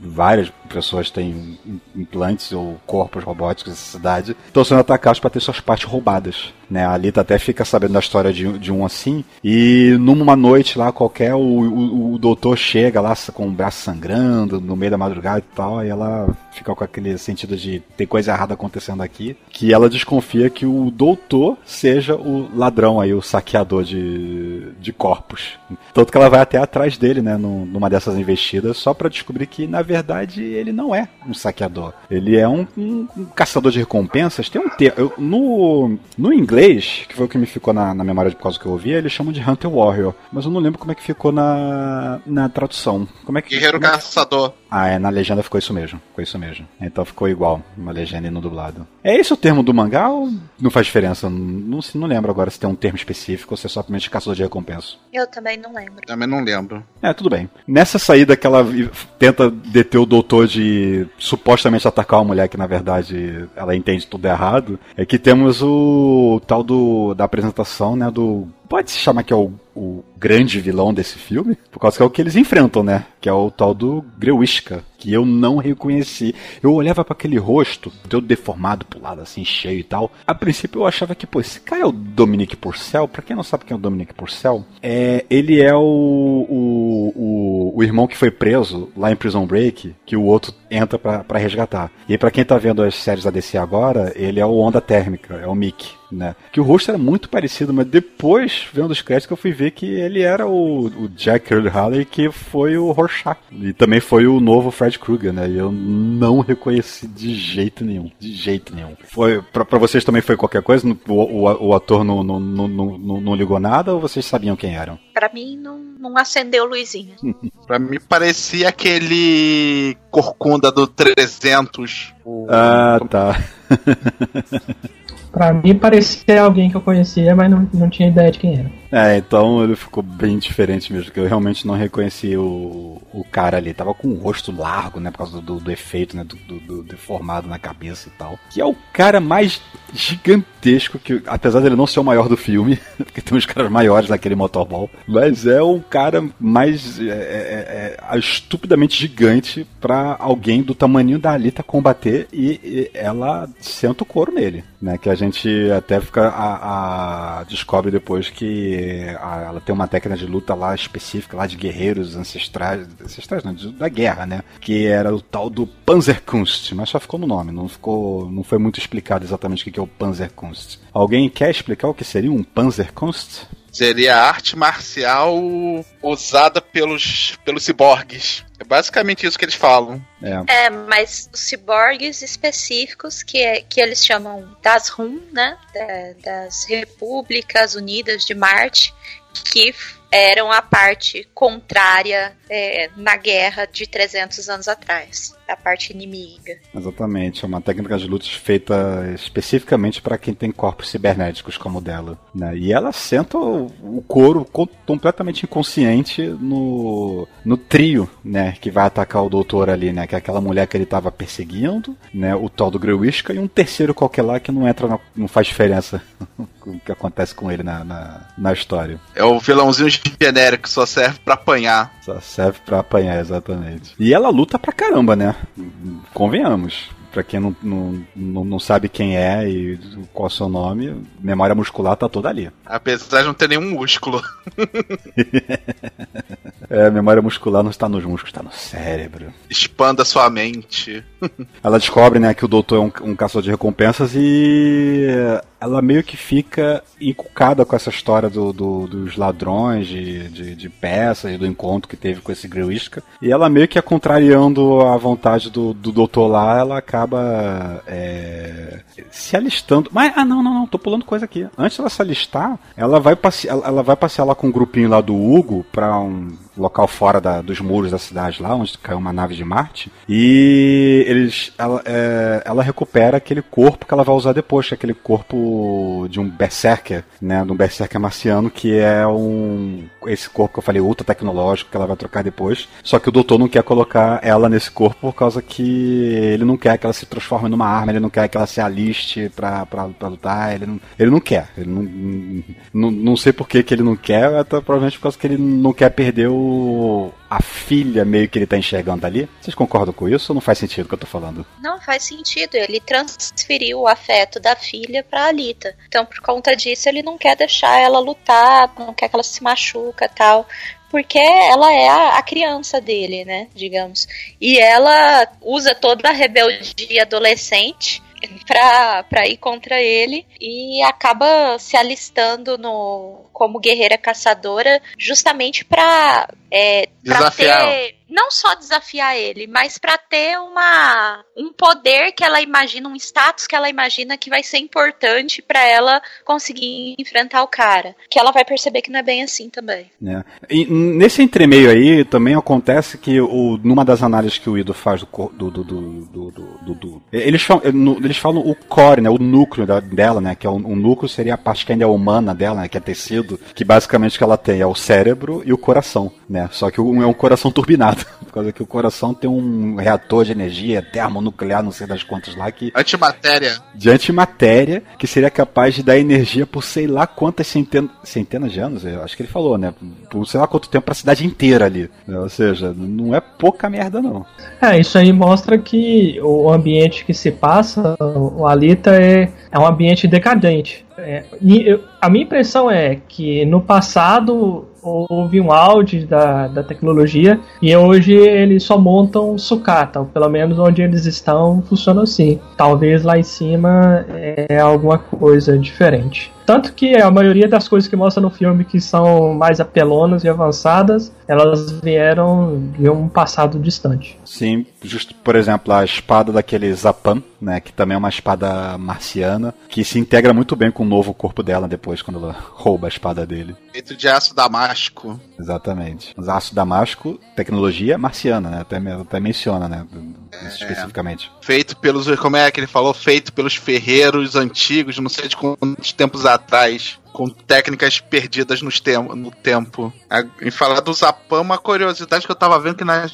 várias pessoas têm implantes ou corpos robóticos nessa cidade, estão sendo atacados para ter suas partes roubadas. Né? A Alita até fica sabendo da história de, de um assim, e numa noite lá qualquer, o, o, o doutor chega lá com o braço sangrando no meio da madrugada e tal, e ela fica com aquele sentido de ter coisa errada acontecendo aqui, que ela desconfia que o doutor seja o ladrão aí, o saqueador de, de corpos. Tanto que ela vai até atrás dele, né, numa dessas investidas, só para descobrir que, na verdade, ele não é um saqueador. Ele é um, um, um caçador de recompensas. Tem um termo. No, no inglês, que foi o que me ficou na, na memória por causa que eu ouvi, eles chamam de Hunter Warrior. Mas eu não lembro como é que ficou na, na tradução. Como é que, Guerreiro como é que... Caçador. Ah, é, na legenda ficou isso mesmo. Ficou isso mesmo. Então ficou igual, uma legenda e no dublado. É esse o termo do mangá ou não faz diferença? Não, não lembro agora se tem um termo específico ou se é só somente caçador de recompensa. Eu também não lembro. Também não lembro. É, tudo bem. Nessa saída que ela tenta deter o doutor de supostamente atacar uma mulher que na verdade ela entende tudo errado, é que temos o tal do da apresentação, né, do pode se chamar que é o, o, grande vilão desse filme, por causa que é o que eles enfrentam, né? Que é o tal do Grewishka, que eu não reconheci. Eu olhava para aquele rosto, todo deformado pro lado, assim, cheio e tal. A princípio eu achava que, pô, esse cara é o Dominic Purcell. Pra quem não sabe quem é o Dominic Purcell, é, ele é o, o, o, o irmão que foi preso lá em Prison Break, que o outro entra para resgatar. E para quem tá vendo as séries da DC agora, ele é o Onda Térmica, é o Mick né? Que o rosto era muito parecido, mas depois, vendo os créditos, eu fui ver que ele era o, o Jack Earl Haley, que foi o Rorschach. E também foi o novo Fred Krueger, né? E eu não reconheci de jeito nenhum. De jeito nenhum. Foi, pra, pra vocês também foi qualquer coisa? O, o, o ator não, não, não, não, não ligou nada ou vocês sabiam quem eram? Pra mim, não, não acendeu luzinha. [laughs] pra mim, parecia aquele corcunda do 300. Ah, tá. [laughs] Pra mim parecia alguém que eu conhecia, mas não, não tinha ideia de quem era. É, então ele ficou bem diferente mesmo, porque eu realmente não reconheci o, o cara ali. Tava com o rosto largo, né? Por causa do, do efeito, né? Do, do, do, deformado na cabeça e tal. Que é o cara mais gigantesco que, apesar dele não ser o maior do filme, [laughs] porque tem uns caras maiores naquele motorball, mas é o cara mais é, é, é, é estupidamente gigante para alguém do tamanho da Alita combater e, e, ela senta o couro nele, né? Que a gente até fica a, a descobre depois que a, ela tem uma técnica de luta lá específica lá de guerreiros ancestrais, ancestrais não, da guerra, né? Que era o tal do Panzerkunst, mas só ficou no nome, não ficou, não foi muito explicado exatamente o que é o Panzerkunst. Alguém quer explicar o que seria um Panzerkunst? Seria a arte marcial usada pelos, pelos ciborgues. É basicamente isso que eles falam. É, é mas os ciborgues específicos que, é, que eles chamam das RUM, né? Da, das Repúblicas Unidas de Marte, que eram a parte contrária é, na guerra de 300 anos atrás, a parte inimiga. Exatamente, é uma técnica de luta feita especificamente para quem tem corpos cibernéticos como o dela. Né? E ela senta o, o couro completamente inconsciente no, no trio, né, que vai atacar o doutor ali, né, que é aquela mulher que ele estava perseguindo, né, o tal do Grewisca e um terceiro qualquer lá que não entra, na, não faz diferença [laughs] o que acontece com ele na, na, na história. É o vilãozinho genérico, só serve para apanhar. Só serve para apanhar, exatamente. E ela luta pra caramba, né? Convenhamos. Pra quem não, não, não, sabe quem é e qual é o seu nome, memória muscular tá toda ali. Apesar de não ter nenhum músculo. [laughs] é, a memória muscular não está nos músculos, está no cérebro. Expanda sua mente. Ela descobre, né, que o doutor é um, um caçador de recompensas e ela meio que fica encucada com essa história do, do dos ladrões de, de, de, peças, do encontro que teve com esse Grewishka. E ela meio que é contrariando a vontade do, do doutor lá, ela acaba é, se alistando. Mas, ah, não, não, não, tô pulando coisa aqui. Antes dela se alistar, ela vai, passear, ela vai passear lá com um grupinho lá do Hugo pra um local fora da, dos muros da cidade lá, onde caiu uma nave de Marte. E eles, ela, é, ela recupera aquele corpo que ela vai usar depois, que é aquele corpo de um berserker, né, de um berserker marciano, que é um esse corpo que eu falei ultra tecnológico que ela vai trocar depois. Só que o doutor não quer colocar ela nesse corpo por causa que ele não quer que ela se transforme numa arma, ele não quer que ela se aliste pra, pra, pra lutar, ele não, ele não quer. Ele não, não, não sei por que, que ele não quer, até provavelmente por causa que ele não quer perder o a filha meio que ele tá enxergando ali. Vocês concordam com isso ou não faz sentido o que eu tô falando? Não faz sentido. Ele transferiu o afeto da filha pra Alita. Então, por conta disso, ele não quer deixar ela lutar, não quer que ela se machuca tal porque ela é a, a, criança dele, né, digamos. E ela usa toda a rebeldia adolescente pra, pra ir contra ele e acaba se alistando no como guerreira caçadora justamente pra, é, pra ter não só desafiar ele, mas para ter uma um poder que ela imagina, um status que ela imagina que vai ser importante para ela conseguir enfrentar o cara, que ela vai perceber que não é bem assim também. É. E nesse entremeio aí também acontece que o, numa das análises que o Ido faz do do, do, do, do, do eles falam, eles falam o core, né, o núcleo da, dela, né, que é o, o, núcleo seria a parte que ainda é humana dela, né, que é tecido, que basicamente que ela tem é o cérebro e o coração, né? Só que um é um coração turbinado. [laughs] Por causa que o coração tem um reator de energia termonuclear, não sei das quantas lá, que. Antimatéria. De antimatéria, que seria capaz de dar energia por sei lá quantas centenas, centenas de anos, eu acho que ele falou, né? Por sei lá quanto tempo para a cidade inteira ali. Né? Ou seja, não é pouca merda, não. É, isso aí mostra que o ambiente que se passa, o Alita, é, é um ambiente decadente. É, eu, a minha impressão é que no passado houve um auge da, da tecnologia e hoje eles só montam sucata, ou pelo menos onde eles estão funciona assim. Talvez lá em cima é alguma coisa diferente. Tanto que a maioria das coisas que mostra no filme que são mais apelonas e avançadas, elas vieram de um passado distante. Sim, justo, por exemplo, a espada daquele Zapan, né, que também é uma espada marciana, que se integra muito bem com o novo corpo dela depois, quando ela rouba a espada dele. Feito de aço damasco. Exatamente. Mas aço damasco, tecnologia marciana, né, até, até menciona, né, especificamente. Feito pelos. Como é que ele falou? Feito pelos ferreiros antigos, não sei de quantos tempos atrás com técnicas perdidas nos tem no tempo. Em falar do Zapam, uma curiosidade que eu tava vendo que nas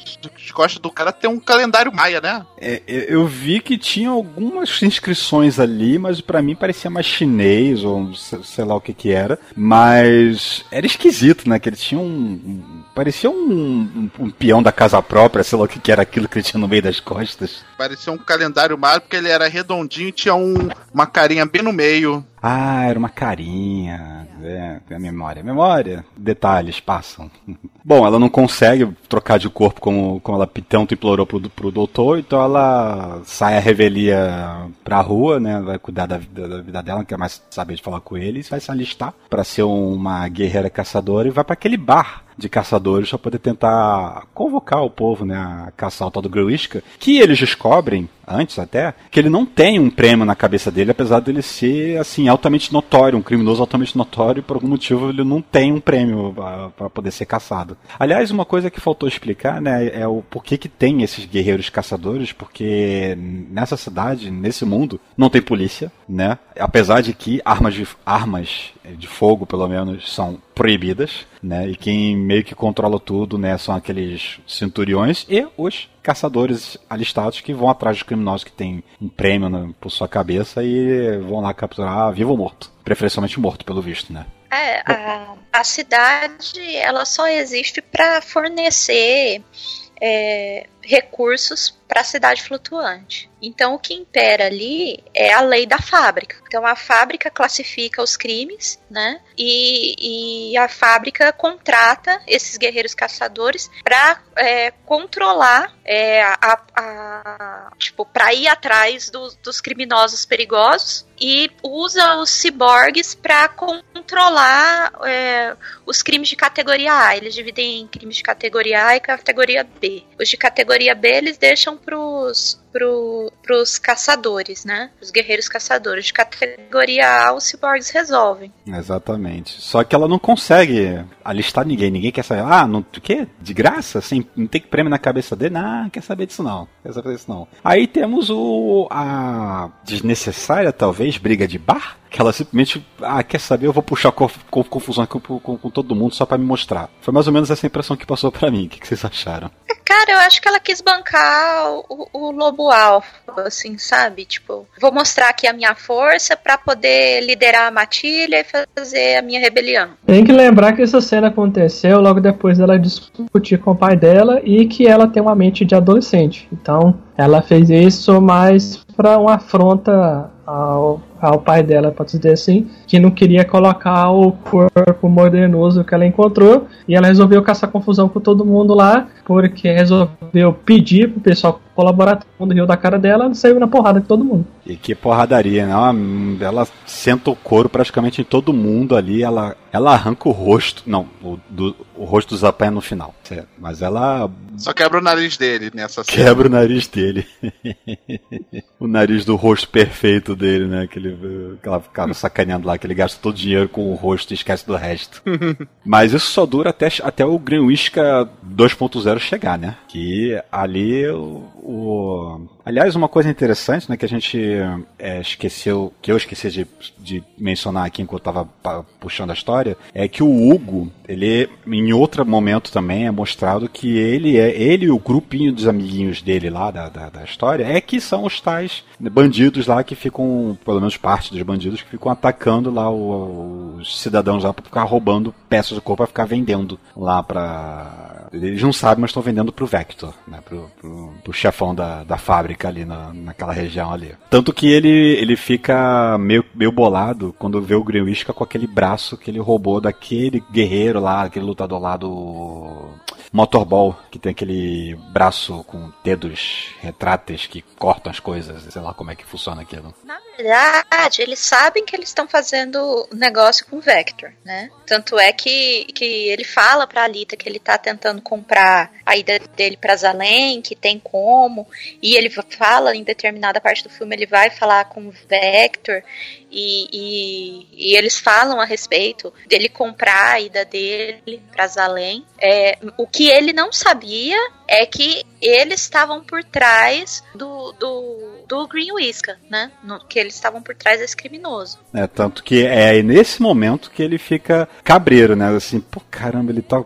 costas do cara tem um calendário maia, né? É, eu vi que tinha algumas inscrições ali, mas para mim parecia mais chinês ou sei lá o que que era. Mas era esquisito, né? Que ele tinha um. parecia um, um, um, peão da casa própria, sei lá o que que era aquilo que ele tinha no meio das costas. Parecia um calendário maia porque ele era redondinho e tinha um, uma carinha bem no meio. Ah, era uma carinha. É, a memória. Memória. Detalhes passam. [laughs] Bom, ela não consegue trocar de corpo como, como ela tanto implorou pro, pro doutor, então ela sai a revelia pra rua, né? Vai cuidar da, da, da vida dela, não quer mais saber de falar com ele, vai se alistar para ser uma guerreira caçadora e vai para aquele bar de caçadores para poder tentar convocar o povo, né, a caçar o tal do Gruishka, que eles descobrem antes até que ele não tem um prêmio na cabeça dele, apesar dele ser assim altamente notório, um criminoso altamente notório, e por algum motivo ele não tem um prêmio para poder ser caçado. Aliás, uma coisa que faltou explicar, né, é o porquê que tem esses guerreiros caçadores, porque nessa cidade, nesse mundo, não tem polícia, né? Apesar de que armas de armas de fogo, pelo menos, são proibidas, né? E quem meio que controla tudo, né, são aqueles centuriões e os caçadores alistados que vão atrás dos criminosos que têm um prêmio né, por sua cabeça e vão lá capturar vivo ou morto. Preferencialmente morto, pelo visto, né? É, a, a cidade ela só existe para fornecer é, recursos para a cidade flutuante. Então, o que impera ali é a lei da fábrica. Então, a fábrica classifica os crimes, né? E, e a fábrica contrata esses guerreiros caçadores para é, controlar é, a, a, tipo, para ir atrás do, dos criminosos perigosos e usa os ciborgues para controlar é, os crimes de categoria A. Eles dividem em crimes de categoria A e categoria B. Os de categoria B eles deixam pros pro, pros caçadores, né? Os guerreiros caçadores. De categoria A, os ciborgues resolvem. Exatamente. Só que ela não consegue alistar ninguém. Ninguém quer saber. Ah, não, o quê? De graça? Assim, não tem que prêmio na cabeça dele? Não, quer saber disso não. Quer saber disso não. Aí temos o. a desnecessária, talvez, briga de bar que ela simplesmente, ah, quer saber, eu vou puxar confusão com, com, com, todo mundo só para me mostrar. Foi mais ou menos essa impressão que passou para mim. O que, que, vocês acharam? Cara, eu acho que ela quis bancar o, o lobo alfa, assim, sabe? Tipo, vou mostrar aqui a minha força para poder liderar a matilha e fazer a minha rebelião. Tem que lembrar que essa cena aconteceu logo depois dela discutir com o pai dela e que ela tem uma mente de adolescente. Então, ela fez isso mais para uma afronta ao ao pai dela, pode dizer assim, que não queria colocar o corpo modernoso que ela encontrou e ela resolveu caçar confusão com todo mundo lá, porque resolveu pedir pro pessoal colaborar, todo mundo riu da cara dela, saiu na porrada de todo mundo. E que porradaria, né? Ela senta o couro praticamente em todo mundo ali, ela, ela arranca o rosto, não, o, do, o rosto do Zapan no final, certo? mas ela... Só quebra o nariz dele nessa cena. Quebra o nariz dele. [laughs] o nariz do rosto perfeito dele, né? Aquele, aquela ficava sacaneando lá, que ele gasta todo o dinheiro com o rosto e esquece do resto. [laughs] mas isso só dura até, até o Greenwishka 2.0 chegar, né? Que ali o, o... Aliás, uma coisa interessante, né, que a gente é, esqueceu, que eu esqueci de, de mencionar aqui enquanto estava puxando a história, é que o Hugo, ele, em outro momento também, é mostrado que ele é ele e o grupinho dos amiguinhos dele lá da, da, da história é que são os tais bandidos lá que ficam, pelo menos parte dos bandidos, que ficam atacando lá o, os cidadãos lá para ficar roubando peças do corpo para ficar vendendo lá para eles não sabem, mas estão vendendo pro Vector, né? Pro, pro, pro chefão da, da fábrica ali na, naquela região ali. Tanto que ele, ele fica meio, meio bolado quando vê o Greenwich com aquele braço que ele roubou daquele guerreiro lá, aquele lutador lá do Motorball, que tem aquele braço com dedos retráteis que cortam as coisas, sei lá como é que funciona aquilo. Na verdade, eles sabem que eles estão fazendo negócio com o Vector, né? Tanto é que, que ele fala pra Alita que ele tá tentando comprar a ida dele pra Zalém, que tem como, e ele fala em determinada parte do filme, ele vai falar com o Vector, e, e, e, eles falam a respeito dele comprar a ida dele para Zalém. É, o que ele não sabia é que eles estavam por trás do, do, do Green Whisker, né? No, que eles estavam por trás desse criminoso. É, tanto que é nesse momento que ele fica cabreiro, né? Assim, pô, caramba, ele tá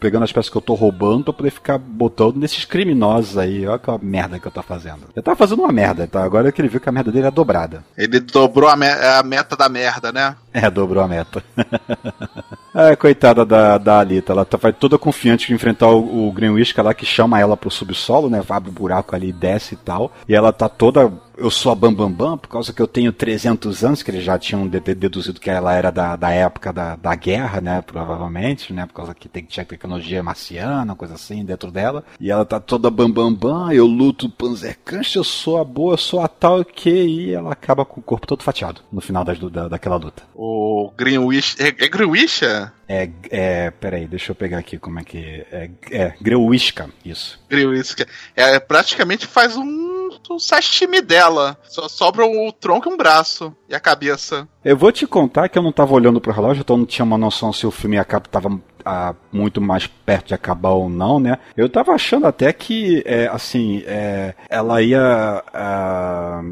pegando as peças que eu tô roubando pra poder ficar botando nesses criminosos aí. Olha que merda que eu tô fazendo. Ele tava fazendo uma merda, tá? Agora que ele viu que a merda dele é dobrada. Ele dobrou a, me a meta da merda, né? [laughs] É, dobrou a meta. [laughs] é, coitada da, da Alita, ela tá, vai toda confiante de enfrentar o, o Greenwich, lá que chama ela pro subsolo, né? Abre o buraco ali, desce e tal. E ela tá toda eu sou a Bambambam Bam Bam, por causa que eu tenho 300 anos, que eles já tinham deduzido que ela era da, da época da, da guerra, né, provavelmente, né, por causa que tem, tinha tecnologia marciana, coisa assim, dentro dela. E ela tá toda Bambambam, Bam, Bam, eu luto Panzerkanst, eu sou a boa, eu sou a tal que, e ela acaba com o corpo todo fatiado no final das, da, daquela luta. O Greenwich, é, é Greenwich? É, é, peraí, deixa eu pegar aqui como é que é, é Grewishka, isso. Grewishka. É, praticamente faz um o sashimi dela. Só sobra o tronco e um braço. E a cabeça. Eu vou te contar que eu não tava olhando pro relógio, então não tinha uma noção se o filme ia tava a, muito mais perto de acabar ou não, né? Eu tava achando até que, é, assim, é, ela ia,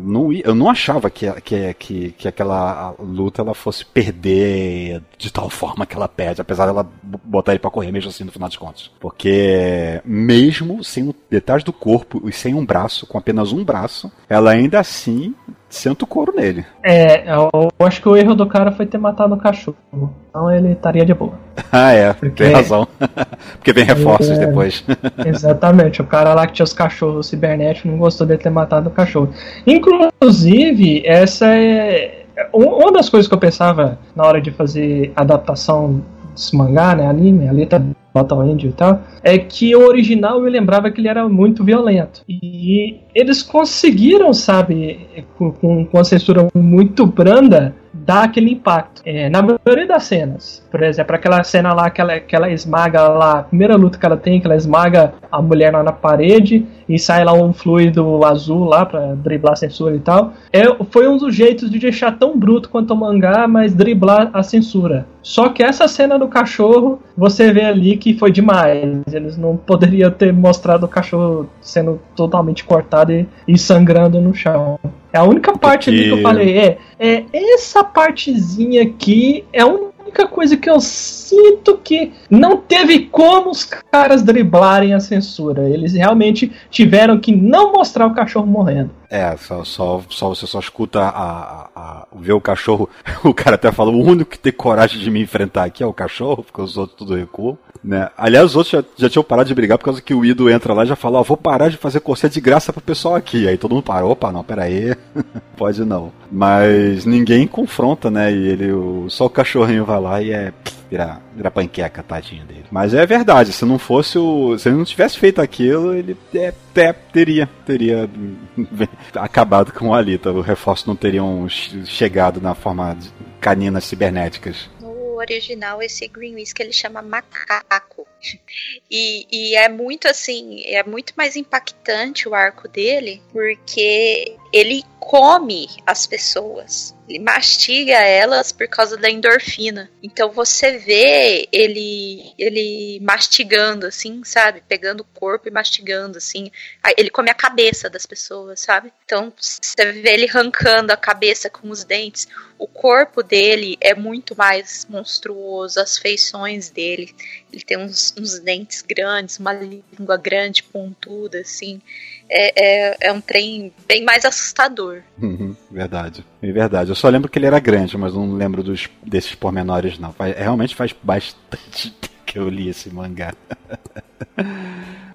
não ia, Eu não achava que, que, que, que aquela luta ela fosse perder de tal forma que ela perde, apesar dela botar ele pra correr mesmo assim no final das contas. Porque, mesmo sem detalhes do corpo e sem um braço, com apenas um braço, ela ainda assim senta o couro nele. É, eu acho que o erro do cara foi ter matado o cachorro. Então ele estaria de boa. [laughs] ah, é, [laughs] Porque... tem razão. Porque vem reforços é... depois. [laughs] Exatamente, o cara lá que tinha os cachorros cibernéticos não gostou de ter matado o cachorro. Inclusive, essa é. Uma das coisas que eu pensava na hora de fazer adaptação desse mangá, né, anime, ali tá Metal Angel e tal, é que o original me lembrava que ele era muito violento. E eles conseguiram, sabe, com, com a censura muito branda, dar aquele impacto. É, na maioria das cenas, por exemplo, aquela cena lá que ela, que ela esmaga lá, a primeira luta que ela tem, que ela esmaga a mulher lá na parede e sai lá um fluido azul lá pra driblar a censura e tal. É, foi um dos jeitos de deixar tão bruto quanto o mangá, mas driblar a censura. Só que essa cena do cachorro, você vê ali que foi demais. Eles não poderiam ter mostrado o cachorro sendo totalmente cortado e, e sangrando no chão. É a única parte Porque... ali que eu falei, é, é essa partezinha aqui é a única coisa que eu sinto que não teve como os caras driblarem a censura. Eles realmente tiveram que não mostrar o cachorro morrendo. É, só, só, só você só escuta a, a, a, ver o cachorro. [laughs] O cara até fala: o único que tem coragem de me enfrentar aqui é o cachorro, porque os outros tudo recuam. Né? Aliás, os outros já, já tinham parado de brigar por causa que o Ido entra lá e já fala: Ó, oh, vou parar de fazer corset de graça pro pessoal aqui. Aí todo mundo para: opa, não, pera aí, [laughs] pode não. Mas ninguém confronta, né? E ele, o, só o cachorrinho vai lá e é virar, virar panqueca, tadinho dele. Mas é verdade, se não fosse o. Se ele não tivesse feito aquilo, ele é, é, teria, teria [laughs] acabado com o Alita. O reforço não teriam chegado na forma de caninas cibernéticas original esse Green Whisk ele chama macaco. E, e, é muito assim, é muito mais impactante o arco dele, porque ele come as pessoas. Ele mastiga elas por causa da endorfina. Então você vê ele ele mastigando assim, sabe? Pegando o corpo e mastigando assim. Ele come a cabeça das pessoas, sabe? Então você vê ele arrancando a cabeça com os dentes. O corpo dele é muito mais monstruoso, as feições dele. Ele tem uns, uns dentes grandes, uma língua grande, pontuda, assim é, é, é um trem bem mais assustador. Uhum, verdade. É verdade. Eu só lembro que ele era grande, mas não lembro dos, desses pormenores, não. Faz, realmente faz bastante [laughs] que eu li esse mangá.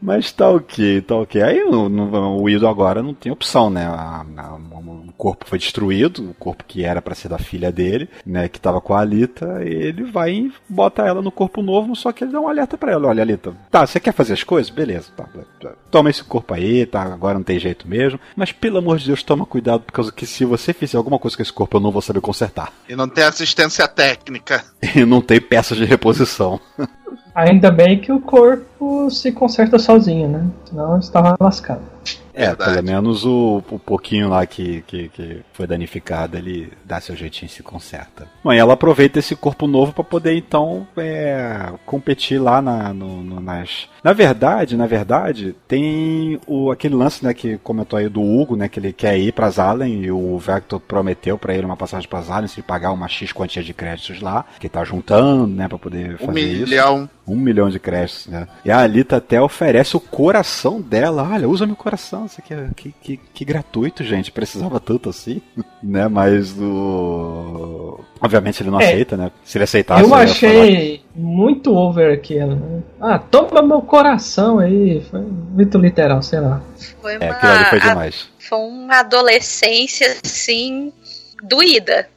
Mas tá ok, tá ok. Aí no, o Ido agora não tem opção, né? A, a, o corpo foi destruído, o corpo que era para ser da filha dele, né? Que tava com a Alita, ele vai e bota ela no corpo novo, só que ele dá um alerta para ela: olha, Alita, tá, você quer fazer as coisas? Beleza, tá, tá, toma esse corpo aí, tá, agora não tem jeito mesmo. Mas pelo amor de Deus, toma cuidado, por causa que se você fizer alguma coisa com esse corpo, eu não vou saber consertar. E não tem assistência técnica. [laughs] E não tem peças de reposição. [laughs] Ainda bem que o corpo se conserta sozinho, né? Senão estava lascado. É, Verdade. pelo menos o, o pouquinho lá que, que, que foi danificado, ele dá seu jeitinho e se conserta. Bom, e ela aproveita esse corpo novo para poder então é, competir lá na, no, no- nas. Na verdade, na verdade, tem o, aquele lance, né, que comentou aí do Hugo, né, que ele quer ir para Zalen e o Vector prometeu para ele uma passagem para Zalen se ele pagar uma X quantia de créditos lá, que tá juntando, né, para poder Um fazer isso. milhão. Um milhão de créditos, né? E a Alita até oferece o coração dela. Olha, usa meu coração. Isso aqui é que, que, que gratuito, gente. Precisava tanto assim, [laughs] né? Mas o. Obviamente ele não É. aceita, né? Se ele aceitasse. Eu achei muito overkill. né? Ah, toma meu coração aí. Foi muito literal, sei lá. Foi É, uma, aquilo ali foi a- demais. foi uma adolescência, assim, doída.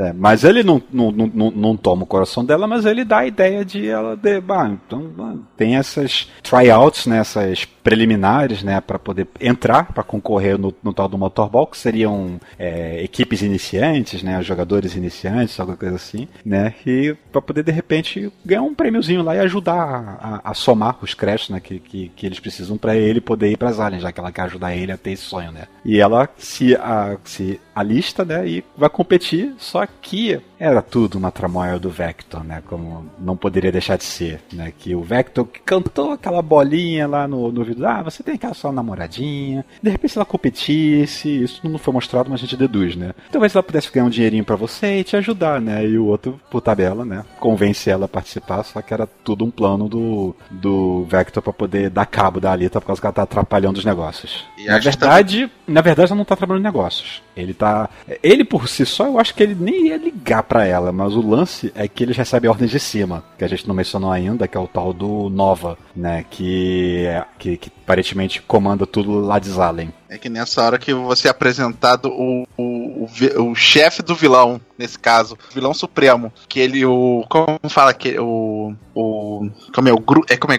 É, mas ele não, não, não, não, toma o coração dela, mas ele dá a ideia de ela. De, bah, então tem essas tryouts, né, essas preliminares, né, para poder entrar, para concorrer no, no tal do Motorball, que seriam é, equipes iniciantes, né, jogadores iniciantes, alguma coisa assim, né, e para poder de repente ganhar um prêmiozinho lá e ajudar a, a- a somar os créditos, né, que, que, que eles precisam para ele poder ir para as aliens, já que ela quer ajudar ele a ter esse sonho, né. E ela se, a, se alista, né, e vai competir, só que era tudo uma tramóia do Vector, né, como não poderia deixar de ser, né, que o Vector cantou aquela bolinha lá no, no vídeo, ah, você tem aquela sua namoradinha, de repente se ela competisse, isso não foi mostrado, mas a gente deduz, né, talvez ela pudesse ganhar um dinheirinho pra você e te ajudar, né, e o outro, por tabela, né, convence ela a participar, só que era tudo um plano do, do Vector pra poder dar cabo da Alita, por causa que ela tá atrapalhando os negócios. E Na verdade, na verdade, ela não tá trabalhando em negócios. Ele tá. Ele por si só, eu acho que ele nem ia ligar pra ela, mas o lance é que eles recebem ordens de cima, que a gente não mencionou ainda, que é o tal do Nova, né? Que, é- que, que aparentemente comanda tudo lá de Zalen. É que nessa hora que você é apresentado o, o, o, o chefe do vilão, nesse caso, o vilão supremo, que ele, o. Como fala que o. O. Como é o é como é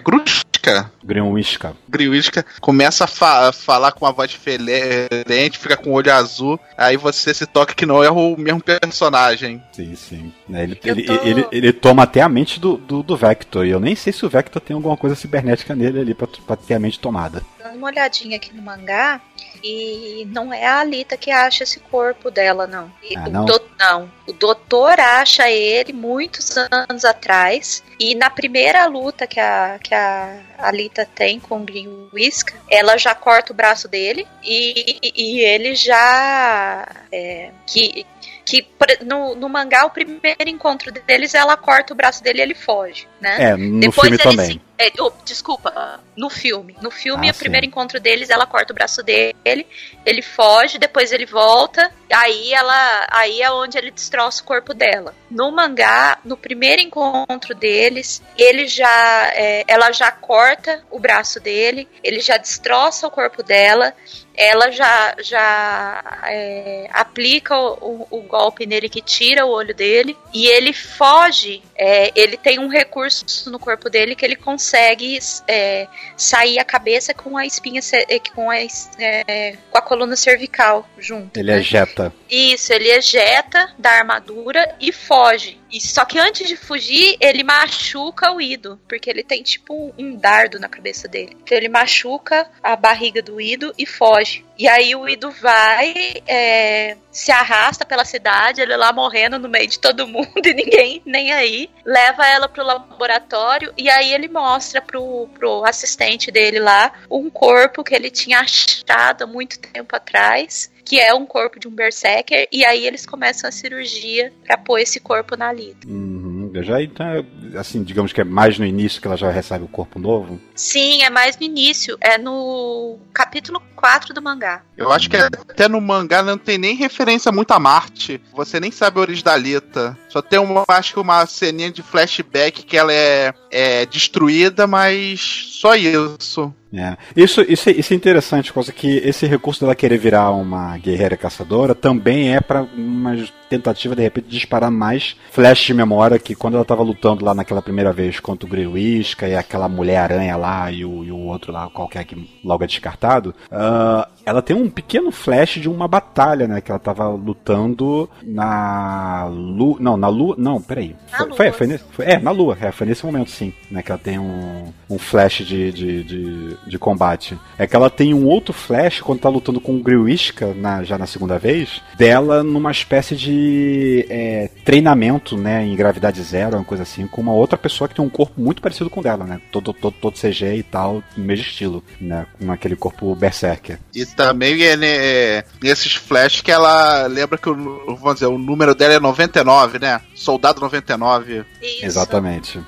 Grushka? Greenwishka. Griwisca começa a fa- falar com uma voz diferente, fica com o olho azul, aí você se toca que não é o mesmo personagem. Sim, sim. Né, Ele, ele, tô- ele, ele toma até a mente do, do, do Vector. E eu nem sei se o Vector tem alguma coisa cibernética nele ali pra, pra ter a mente tomada. Dando uma olhadinha aqui no mangá, e não é a Alita que acha esse corpo dela, não. Ah, o não? do- não. O doutor acha ele muitos anos atrás. E na primeira luta que a, que a Alita tem com o Green Whisk, ela já corta o braço dele e, e ele já. é, que, que no, no mangá, o primeiro encontro deles, ela corta o braço dele e ele foge, né? É, no Depois filme ele também. é, oh, desculpa, no filme. No filme, Ah, o sim. primeiro encontro deles, ela corta o braço dele, ele foge, depois ele volta, aí ela. Aí é onde ele destroça o corpo dela. No mangá, no primeiro encontro deles, ele já. é, ela já corta o braço dele, ele já destroça o corpo dela, ela já, já é, aplica o, o- o golpe nele que tira o olho dele e ele foge. é, ele tem um recurso no corpo dele que ele consegue é, sair a cabeça com a espinha, é, com a, é, com a coluna cervical junto. Ele né? ejeta. Isso, ele ejeta da armadura e foge. E só que antes de fugir, ele machuca o Ido, porque ele tem tipo um dardo na cabeça dele. Então ele machuca a barriga do Ido e foge. E aí o Ido vai, é, se arrasta pela cidade, ele lá morrendo no meio de todo mundo [laughs] e ninguém nem aí. Leva ela pro laboratório e aí ele mostra pro, pro assistente dele lá um corpo que ele tinha achado há muito tempo atrás que é um corpo de um berserker, e aí eles começam a cirurgia pra pôr esse corpo na lida. Uhum. Já então, assim, digamos que é mais no início que ela já recebe o corpo novo. Sim, é mais no início, é no capítulo 4 do mangá. Eu acho que até no mangá não tem nem referência muito a Marte. Você nem sabe a origem da Alita. Só tem uma, acho que uma ceninha de flashback que ela é, é destruída, mas só isso. É. Isso, isso, é- isso é interessante, causa que esse recurso dela querer virar uma guerreira caçadora também é pra uma tentativa, de repente, de disparar mais flash de memória que quando ela tava lutando lá naquela primeira vez contra o Griwisca e aquela Mulher-Aranha lá e o, e o outro lá, qualquer que logo é descartado, Uh, ela tem um pequeno flash de uma batalha, né? Que ela tava lutando na Lua. Não, na Lua. Não, peraí. Foi, foi, foi, nesse, foi, é, na Lua. É, foi nesse momento, sim. Né, que ela tem um, um flash de, de, de, de, combate. É que ela tem um outro flash quando tá lutando com o Griwiska, na, já na segunda vez, dela numa espécie de é, treinamento, né? Em gravidade zero, uma coisa assim, com uma outra pessoa que tem um corpo muito parecido com o dela, né? Todo, todo, todo CG e tal, no mesmo estilo, né? Com aquele corpo berserker. E também é, né, nesses flash que ela lembra que o, vamos dizer, o número dela é 99, né? Soldado 99. Isso. Exatamente.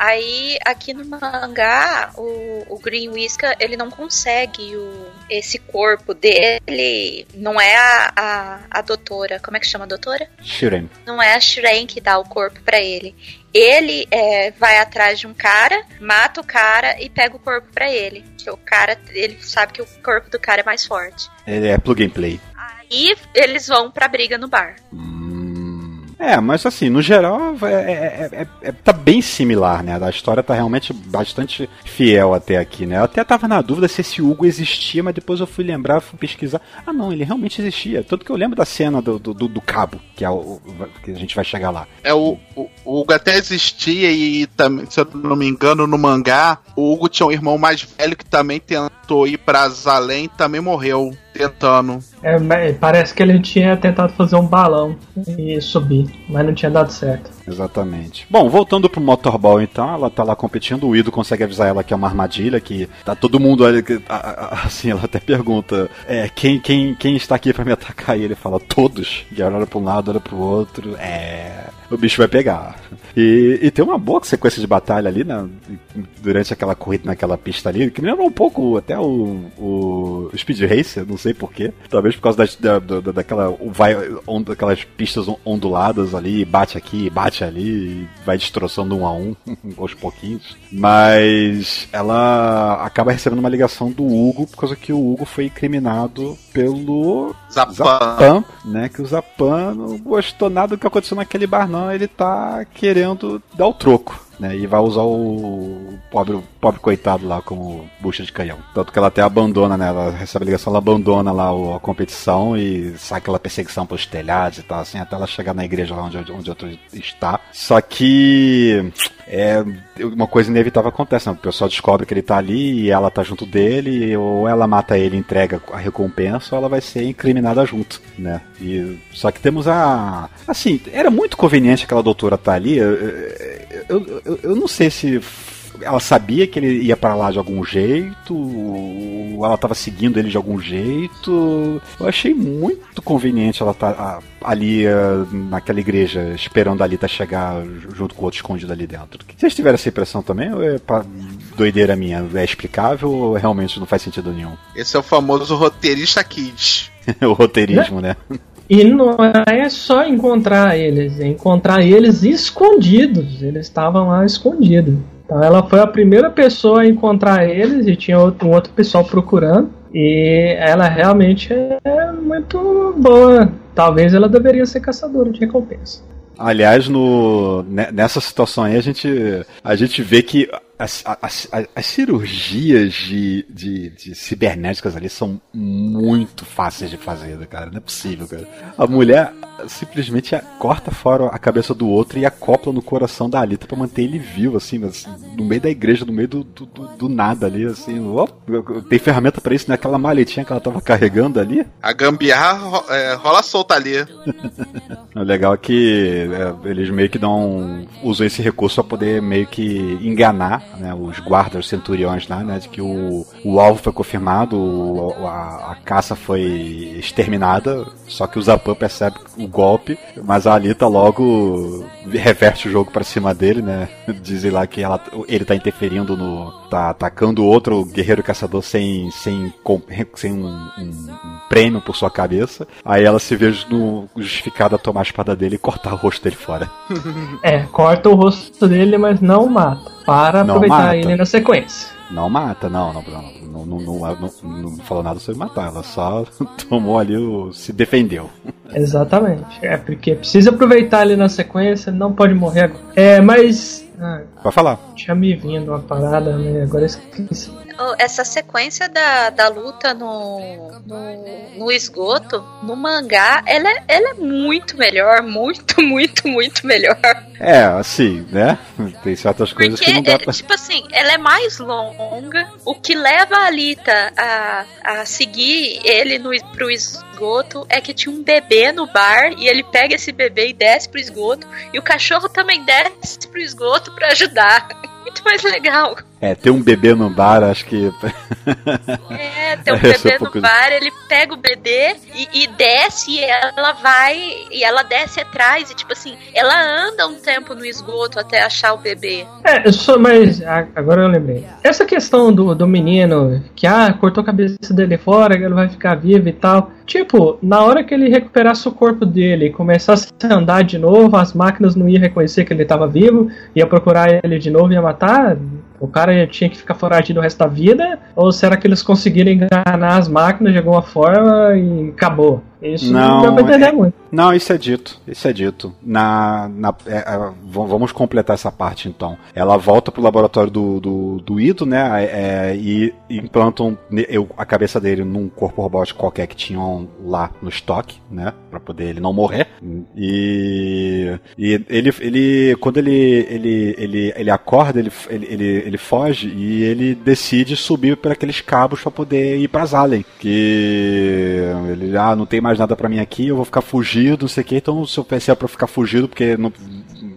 Aí, aqui no mangá, o, o Green Whisker, ele não consegue o, esse corpo dele. Não é a, a, a doutora. Como é que chama a doutora? Shiren. Não é a Shiren que dá o corpo para ele. Ele é, vai atrás de um cara, mata o cara e pega o corpo para ele. o cara, ele sabe que o corpo do cara é mais forte. Ele é plug and play. Aí eles vão pra briga no bar. Hum. É, mas assim, no geral, é, é, é, é, tá bem similar, né? A história tá realmente bastante fiel até aqui, né? Eu até tava na dúvida se esse Hugo existia, mas depois eu fui lembrar, fui pesquisar. Ah, não, ele realmente existia. Tanto que eu lembro da cena do, do, do cabo, que, é o, que a gente vai chegar lá. É, o, o, o Hugo até existia e também, se eu não me engano, no mangá, o Hugo tinha um irmão mais velho que também tentou ir pra Zalém e também morreu tentando. É, parece que ele tinha tentado fazer um balão e subir, mas não tinha dado certo. Exatamente. Bom, voltando pro Motorball então, ela tá lá competindo, o Ido consegue avisar ela que é uma armadilha, que tá todo mundo ali, assim, ela até pergunta, é, quem, quem, quem está aqui para me atacar? E ele fala, todos. E ela olha pra um lado, olha pro outro, é o bicho vai pegar. E, e, tem uma boa sequência de batalha ali, né? Durante aquela corrida naquela pista ali, que me lembra um pouco até o, o Speed Racer, não sei porquê. Talvez por causa da, da, daquela. Vai, on, daquelas pistas onduladas ali, bate aqui, bate ali, vai destroçando um a um, [laughs] aos pouquinhos. Mas ela acaba recebendo uma ligação do Hugo, por causa que o Hugo foi incriminado pelo Zapan, Zapan né? Que o Zapan não gostou nada do que aconteceu naquele bar, não ele tá querendo dar o troco né? E vai usar o pobre, pobre coitado lá como bucha de canhão. Tanto que ela até abandona, né? Ela recebe a ligação, ela abandona lá a competição e sai aquela perseguição pelos telhados e tal, assim, até ela chegar na igreja lá onde, onde outro está. Só que é uma coisa inevitável acontece, né? O pessoal descobre que ele tá ali e ela tá junto dele, ou ela mata ele e entrega a recompensa, ou ela vai ser incriminada junto, né? E, só que temos a. Assim, era muito conveniente aquela doutora estar tá ali. eu, eu, eu, eu não sei se ela sabia que ele ia para lá de algum jeito, ou ela estava seguindo ele de algum jeito. Eu achei muito conveniente ela estar tá, ali uh, naquela igreja, esperando a Alita chegar junto com o outro escondido ali dentro. Vocês tiveram essa impressão também? Ou é pra doideira minha? É explicável ou realmente não faz sentido nenhum? Esse é o famoso roteirista kids. [laughs] o roteirismo, né? E não é só encontrar eles, é encontrar eles escondidos. Eles estavam lá escondidos. Então ela foi a primeira pessoa a encontrar eles e tinha outro, um outro pessoal procurando. E ela realmente é muito boa. Talvez ela deveria ser caçadora de recompensa. Aliás, no, nessa situação aí, a gente, a gente vê que as, as, as, cirurgias de, de, de, cibernéticas ali são muito fáceis de fazer, cara. Não é possível, cara. A mulher simplesmente corta fora a cabeça do outro e acopla no coração da Alita para manter ele vivo, assim, no meio da igreja, no meio do, do, do nada ali, assim. Tem ferramenta para isso naquela maletinha que ela tava carregando ali? A gambiarra é, rola solta ali. [laughs] o legal é que é, eles meio que dão. usam esse recurso para poder meio que enganar né, os guardas, os centuriões lá, né, de que o, o alvo foi confirmado, o, a, a, caça foi exterminada, só que o Zapan percebe o golpe, mas a Alita logo reverte o jogo para cima dele, né, [laughs] dizem lá que ela, ele tá interferindo no, tá atacando outro guerreiro caçador sem, sem, sem um, um, um prêmio por sua cabeça, aí ela se vê no, justificada a tomar a espada dele e cortar o rosto dele fora. [laughs] É, corta o rosto dele, mas não mata para não aproveitar mata. ele na sequência. Não mata, não, não, não, não, não, não, falou nada sobre matar, ela só [laughs] tomou ali o. se defendeu. Exatamente. É, porque precisa aproveitar ele na sequência, não pode morrer agora. É, mas. Pode falar. Tinha me vindo uma parada, né? Agora eu esqueci. Essa sequência da, da luta no, no, no esgoto, no mangá, ela é, ela é muito melhor. Muito, muito, muito melhor. É, assim, né? Tem certas coisas Porque, que não dá é, pra. tipo assim, ela é mais longa. O que leva a Alita a, a seguir ele no, pro esgoto é que tinha um bebê no bar e ele pega esse bebê e desce pro esgoto. E o cachorro também desce pro esgoto pra ajudar. [laughs] Muito mais legal. É, ter um bebê no bar, acho que. É, tem um [laughs] Esse é um bebê pouco- no bar, ele pega o bebê e, e desce e ela vai. E ela desce atrás. E tipo assim, ela anda um tempo no esgoto até achar o bebê. É, eu sou, mas agora eu lembrei. Essa questão do, do menino que ah, cortou a cabeça dele fora, que ele vai ficar vivo e tal. Tipo, na hora que ele recuperasse o corpo dele e começasse a andar de novo, as máquinas não iam reconhecer que ele estava vivo, ia procurar ele de novo e ia matar. O cara tinha que ficar foragido o resto da vida? Ou será que eles conseguiram enganar as máquinas de alguma forma e acabou? Isso Não, não, dá pra entender é- muito. Não, isso é dito. Isso é dito. Na, na, é, é, vamos completar essa parte então. Ela volta pro laboratório do, do, do Ido, né? é, e implantam eu- a cabeça dele num corpo robótico qualquer que tinham lá no estoque, né? Pra poder ele não morrer. E, e ele, ele quando ele, ele, ele, ele acorda, ele, ele, ele, ele foge e ele decide subir por aqueles cabos pra poder ir pra Zalen. Que ele, ah, não tem mais nada pra mim aqui, eu vou ficar fugido, não sei o que. Então, se eu pensei é pra ficar fugido, porque não,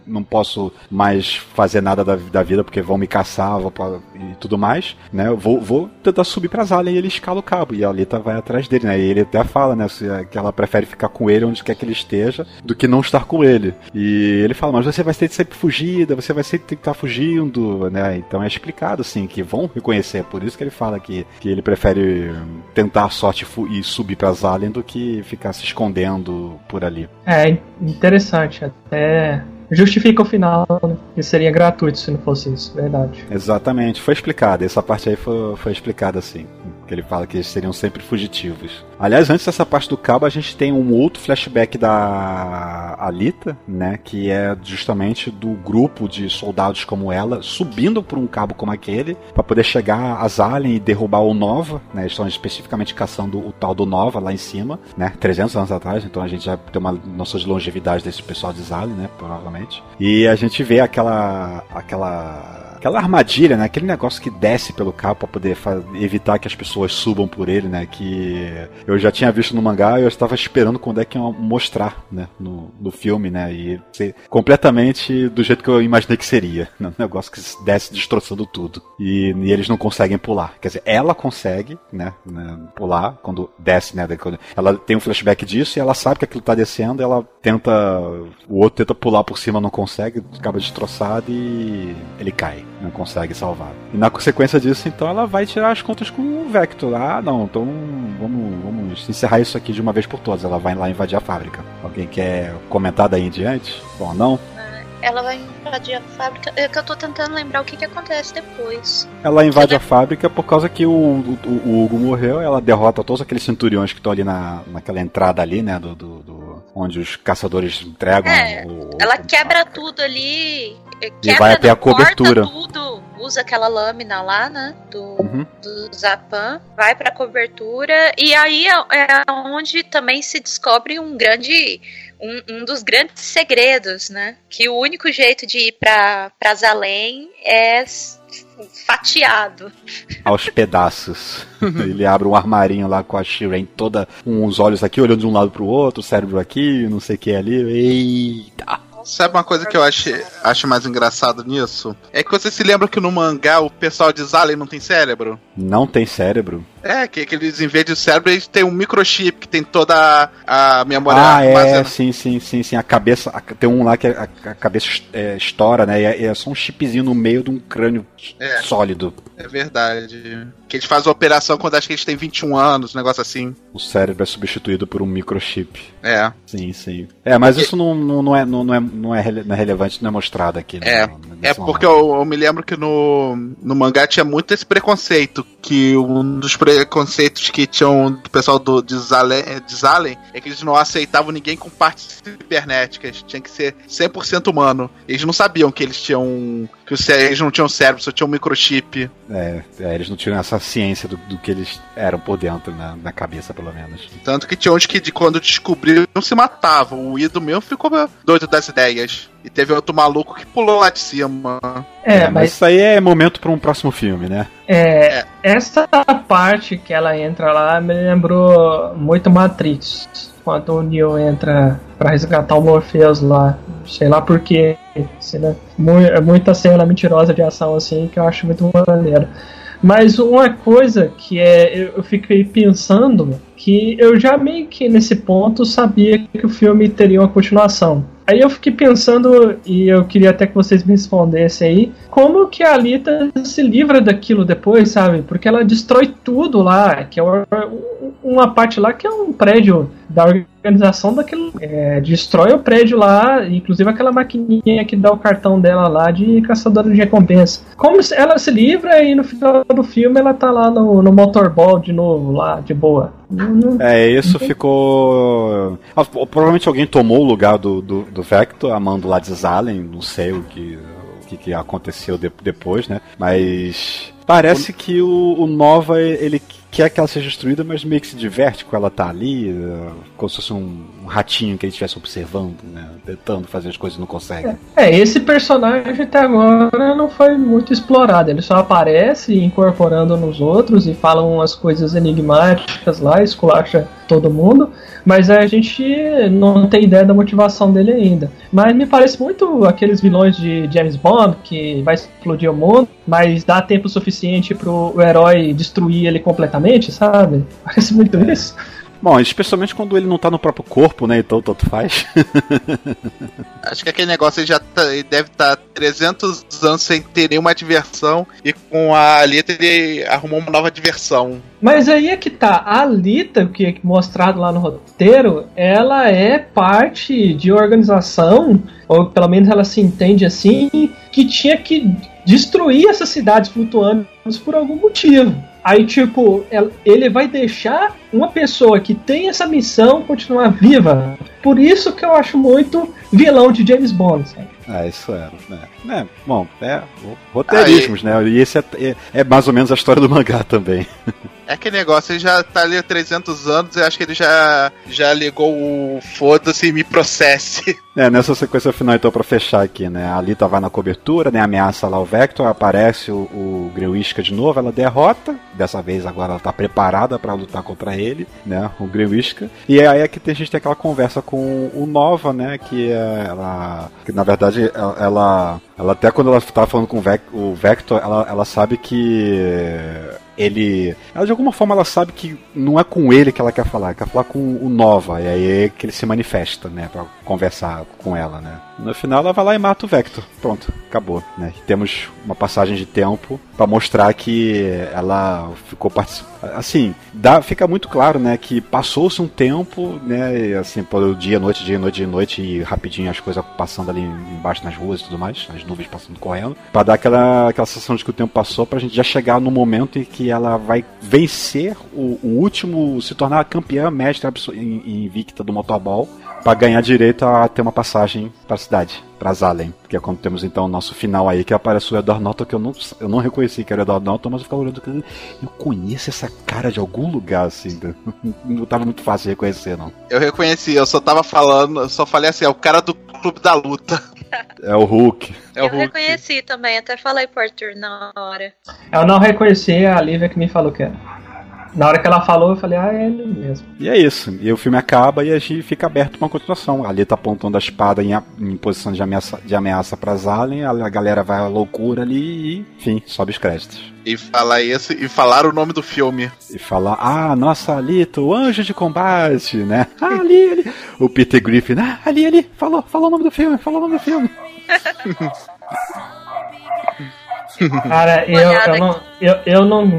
não posso mais fazer nada da, da vida, porque vão me caçar vou pra- e tudo mais, né? Eu vou, vou tentar subir pra Zalen e ele escala o cabo. E a Alita vai atrás dele, né? E ele até fala, né? se- Que ela prefere ficar com ele onde quer que ele esteja do que não estar com ele. E ele fala, mas você vai ter sempre fugida, você vai sempre ter que estar fugindo, né? Então é explicado, assim, que vão reconhecer. É por isso que ele fala que, que ele prefere tentar a sorte e subir pra Zalen do que ficar se escondendo por ali. É interessante, até justifica o final, né? Que seria gratuito se não fosse isso, verdade. Exatamente, foi explicado. Essa parte aí foi, foi explicada assim. Que ele fala que eles seriam sempre fugitivos. Aliás, antes dessa parte do cabo, a gente tem um outro flashback da Alita, né? Que é justamente do grupo de soldados como ela subindo por um cabo como aquele para poder chegar a Zalen e derrubar o Nova, né? Eles estão especificamente caçando o tal do Nova lá em cima, né? 300 anos atrás, então a gente já tem uma noção de longevidade desse pessoal de Zalen, né? Provavelmente. E a gente vê aquela aquela aquela armadilha, né? Aquele negócio que desce pelo cabo para poder evitar que as pessoas subam por ele, né? Que eu já tinha visto no mangá e eu estava esperando quando é que iam mostrar, né? No, no filme, né? E ser completamente do jeito que eu imaginei que seria. né? Um negócio que desce destroçando tudo. E, e eles não conseguem pular. Quer dizer, ela consegue, né? né, Pular quando desce, né? Ela tem um flashback disso e ela sabe que aquilo tá descendo. Ela tenta. O outro tenta pular por cima, não consegue, acaba destroçado e ele cai. Não consegue salvar. E na consequência disso, então, ela vai tirar as contas com o Vector. Ah, não, então vamos, vamos encerrar isso aqui de uma vez por todas. Ela vai lá invadir a fábrica. Alguém quer comentar daí em diante? Bom, não? Ela vai invadir a fábrica. É que eu tô tentando lembrar o que, que acontece depois. Ela invade a fábrica por causa que o, o, o Hugo morreu, ela derrota todos aqueles centuriões que estão ali na, naquela entrada ali, né? Do, do- do- onde os caçadores entregam. É, o- Ela o- quebra tudo ali. eh, E Quebra, vai até a cobertura. Tudo, usa aquela lâmina lá, né? Do, Uhum. do Zapan, vai pra cobertura. E aí é é onde também se descobre um grande. Um, um dos grandes segredos, né? Que o único jeito de ir pra, pra Zalém é fatiado. aos pedaços. [laughs] Ele abre um armarinho lá com a Shiren toda, com os olhos aqui, olhando de um lado pro outro, o cérebro aqui, não sei o que ali. Eita! Sabe uma coisa que eu acho, acho mais engraçado nisso? É que você se lembra que no mangá o pessoal de Zalen não tem cérebro? Não tem cérebro? É, que, que eles, em vez de cérebro, eles têm um microchip que tem toda a, a memória ah, é, armazenada. sim, sim, sim, sim. A cabeça, a- tem um lá que a, a cabeça é, estoura, né? E é, é só um chipzinho no meio de um crânio É. sólido. É verdade. Que eles fazem a operação quando acho que eles têm 21 anos, um negócio assim. O cérebro é substituído por um microchip. É. Sim, sim. É, mas isso não, não, é, não, é, não, é, não é relevante, não é mostrado aqui. né, É, É mangá. porque eu, eu me lembro que no, no mangá tinha muito esse preconceito. Que um dos preconceitos que tinham do pessoal do, de, Zalen, de Zalen é que eles não aceitavam ninguém com partes cibernéticas. Tinha que ser 100% humano. Eles não sabiam que eles tinham que os, eles não tinham cérebro, só tinham um microchip. É, é, eles não tinham essa ciência do, do que eles eram por dentro, na, na cabeça, pelo menos. Tanto que tinha uns que de quando descobriram não se matavam. O Ido mesmo ficou doido das ideias. E teve outro maluco que pulou lá de cima. É, é mas... mas isso aí é momento para um próximo filme, né? É, é, essa parte que ela entra lá me lembrou muito Matrix quando o Neo entra para resgatar o Morpheus lá. Sei lá porquê. Né? Muita cena mentirosa de ação assim que eu acho muito maneiro. Mas uma coisa que é, eu fiquei pensando que eu já meio que nesse ponto sabia que o filme teria uma continuação. Aí eu fiquei pensando, e eu queria até que vocês me respondessem aí, como que a Alita se livra daquilo depois, sabe? Porque ela destrói tudo lá, que é uma parte lá que é um prédio da organização daquele. É, destrói o prédio lá, inclusive aquela maquininha que dá o cartão dela lá de caçadora de recompensa. Como ela se livra e no final do filme ela tá lá no, no motorball de novo, lá, de boa. É, isso ficou. Ah, provavelmente alguém tomou o lugar do, do, do Vector, amando lá de Zalen, não sei o que, o que, que aconteceu de, depois, né? Mas parece que o, o Nova ele quer que ela seja destruída, mas meio que se diverte com ela estar tá ali, uh, como se fosse um, ratinho que ele estivesse observando, né? Tentando fazer as coisas e não consegue. É, é, esse personagem até agora não foi muito explorado. Ele só aparece incorporando nos outros e fala umas coisas enigmáticas lá, esculacha todo mundo mas a gente não tem ideia da motivação dele ainda. Mas me parece muito aqueles vilões de James Bond que vai explodir o mundo, mas dá tempo suficiente pro herói destruir ele completamente, sabe? [laughs] Parece muito isso. Bom, especialmente quando ele não tá no próprio corpo, né? Então tanto faz. [laughs] Acho que aquele negócio ele já tá, ele deve estar tá 300 anos sem ter nenhuma diversão e com a Alita ele arrumou uma nova diversão. Mas aí é que tá, a Alita, que é mostrado lá no roteiro, ela é parte de organização, ou pelo menos ela se entende assim, que tinha que destruir essas cidades flutuantes por algum motivo. Aí, tipo, ele vai deixar uma pessoa que tem essa missão continuar viva. Por isso que eu acho muito vilão de James Bond. Sabe? Ah, isso é. é. é bom, é roteirismos, Aí. né? E esse é, é, é, mais ou menos a história do mangá também. [laughs] É que negócio, ele já tá ali há 300 anos e acho que ele já, já ligou o foda-se e me processe. [laughs] É, nessa sequência final, então, pra fechar aqui, né? A Alita vai na cobertura, né? Ameaça lá o Vector, aparece o, o Grewishka de novo, ela derrota. Dessa vez agora ela tá preparada para lutar contra ele, né? O Grewishka. E aí é que a gente tem aquela conversa com o Nova, né? Que é ela. Que na verdade ela, ela, até quando ela tava falando com o Vector, ela, ela sabe que ele. Ela, de alguma forma ela sabe que não é com ele que ela quer falar, quer falar com o Nova. E aí é que ele se manifesta, né? Pra conversar com ela, né? No final ela vai lá e mata o Vector. Pronto, acabou, né? Temos uma passagem de tempo para mostrar que ela ficou participando. Assim, dá, fica muito claro, né? Que passou-se um tempo, né? Assim, por dia, noite, dia, noite, dia, noite e rapidinho as coisas passando ali embaixo nas ruas e tudo mais, as nuvens passando correndo, para dar aquela, aquela sensação de que o tempo passou pra gente já chegar no momento em que ela vai vencer o, o último, se tornar campeã mestre invicta do motorball para ganhar direito a ter uma passagem para a cidade, para Zalen. Que é quando temos então o nosso final aí, que aparece o Edward Norton, que eu não, eu não reconheci que era o Edward Norton, mas eu ficava olhando eu conheço essa cara de algum lugar, assim. [laughs] Não tava muito fácil de reconhecer, não. Eu reconheci, eu só tava falando, eu só falei assim, é o cara do Clube da Luta. [laughs] É o Hulk. É o eu Hulk. reconheci também, até falei pro Arthur na hora. Eu não reconheci a Lívia que me falou que era. Na hora que ela falou, eu falei, ah, é ele mesmo. E é isso. E o filme acaba e a gente fica aberto para uma continuação. Ali tá apontando a espada em, em posição de ameaça, de ameaça pra Zalen, a, galera vai à loucura ali e, enfim, sobe os créditos. E falar isso, e falar o nome do filme. E falar, ah, nossa, Alito, o anjo de combate, né? Ah, ali, ali. O Peter Griffin, ah, ali, ali, falou, falou o nome do filme, falou o nome do filme. [laughs] [laughs] Cara, eu, eu, não, eu, eu não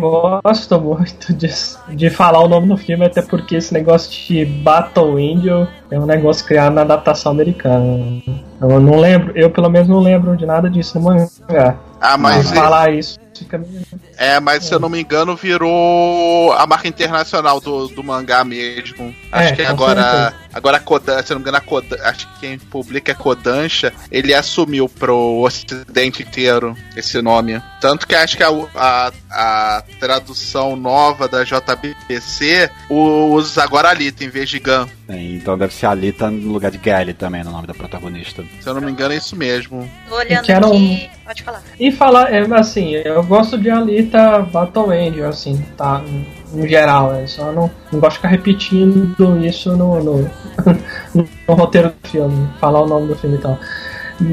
gosto muito de, de falar o nome do filme, até porque esse negócio de Battle Angel é um negócio criado na adaptação americana. Eu não lembro, eu pelo menos não lembro de nada disso no mangá. Ah, mas. falar isso. fica meio... É, mas se eu não me engano, virou a marca internacional do, do mangá mesmo. Acho É, que agora. certeza. Agora a Kodan, se eu não me engano, a Kodan, acho que quem publica é Kodansha, ele assumiu pro ocidente inteiro esse nome. Tanto que acho que a, a, a tradução nova da JBC usa agora Alita em vez de Gun. É, então deve ser a Alita no lugar de Gally também, no nome da protagonista. Se eu não me engano, é isso mesmo. Tô olhando um- aqui. Pode falar. E falar, é, assim, eu gosto de Alita Battle Angel, assim, tá? No geral, né? Só não, não gosto de ficar repetindo isso no, no, [laughs] no roteiro do filme, falar o nome do filme e tal.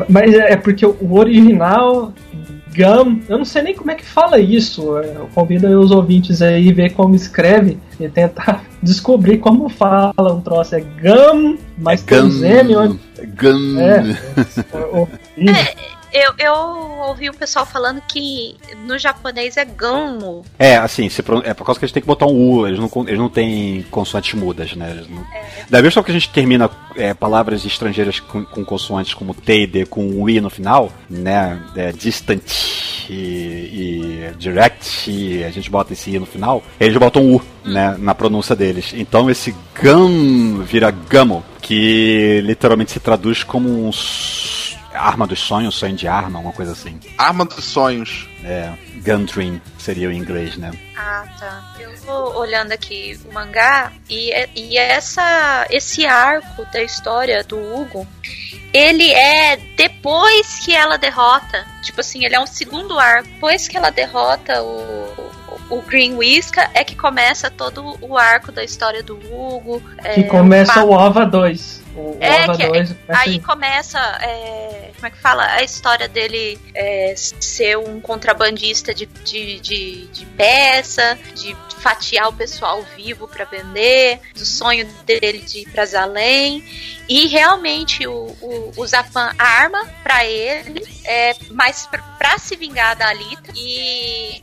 Mas é é porque o original, Gum, eu não sei nem como é que fala isso. é, Eu convido os ouvintes aí a ver como escreve e tentar [laughs] descobrir como fala um troço. É Gum, mas tem Gun. Z, onde. Gun. É. [laughs] o- o- Eu, eu ouvi o pessoal falando que no japonês é Gamo. É, assim, pro- é por causa que a gente tem que botar um U, eles não, eles não têm consoantes mudas, né? Eles não... Da mesma forma que a gente termina é, palavras estrangeiras com, com consoantes como T e D com um I no final, né? É, distant e, e direct, e a gente bota esse I no final, eles botam U, né? Na pronúncia deles. Então esse gam vira gamo, que literalmente se traduz como um arma dos sonhos, sonho de arma, uma coisa assim. Arma dos sonhos. É, gun dream seria o inglês, né? Ah, tá. Eu tô olhando aqui o mangá e, e essa, esse arco da história do Hugo, ele é depois que ela derrota. Tipo assim, ele é um segundo arco. Depois que ela derrota o, o Green Whisker, é que começa todo o arco da história do Hugo. Que é, começa pa- o OVA 2. O É, que- 2 começa Aí começa, é, como é que fala? A história dele é, ser um contrabandista de, de, de, de peça, de fatiar o pessoal vivo para vender, do sonho dele de ir pra Zalém. E realmente o, o, o Zapan arma pra ele, é, mas pra se vingar da Alita. E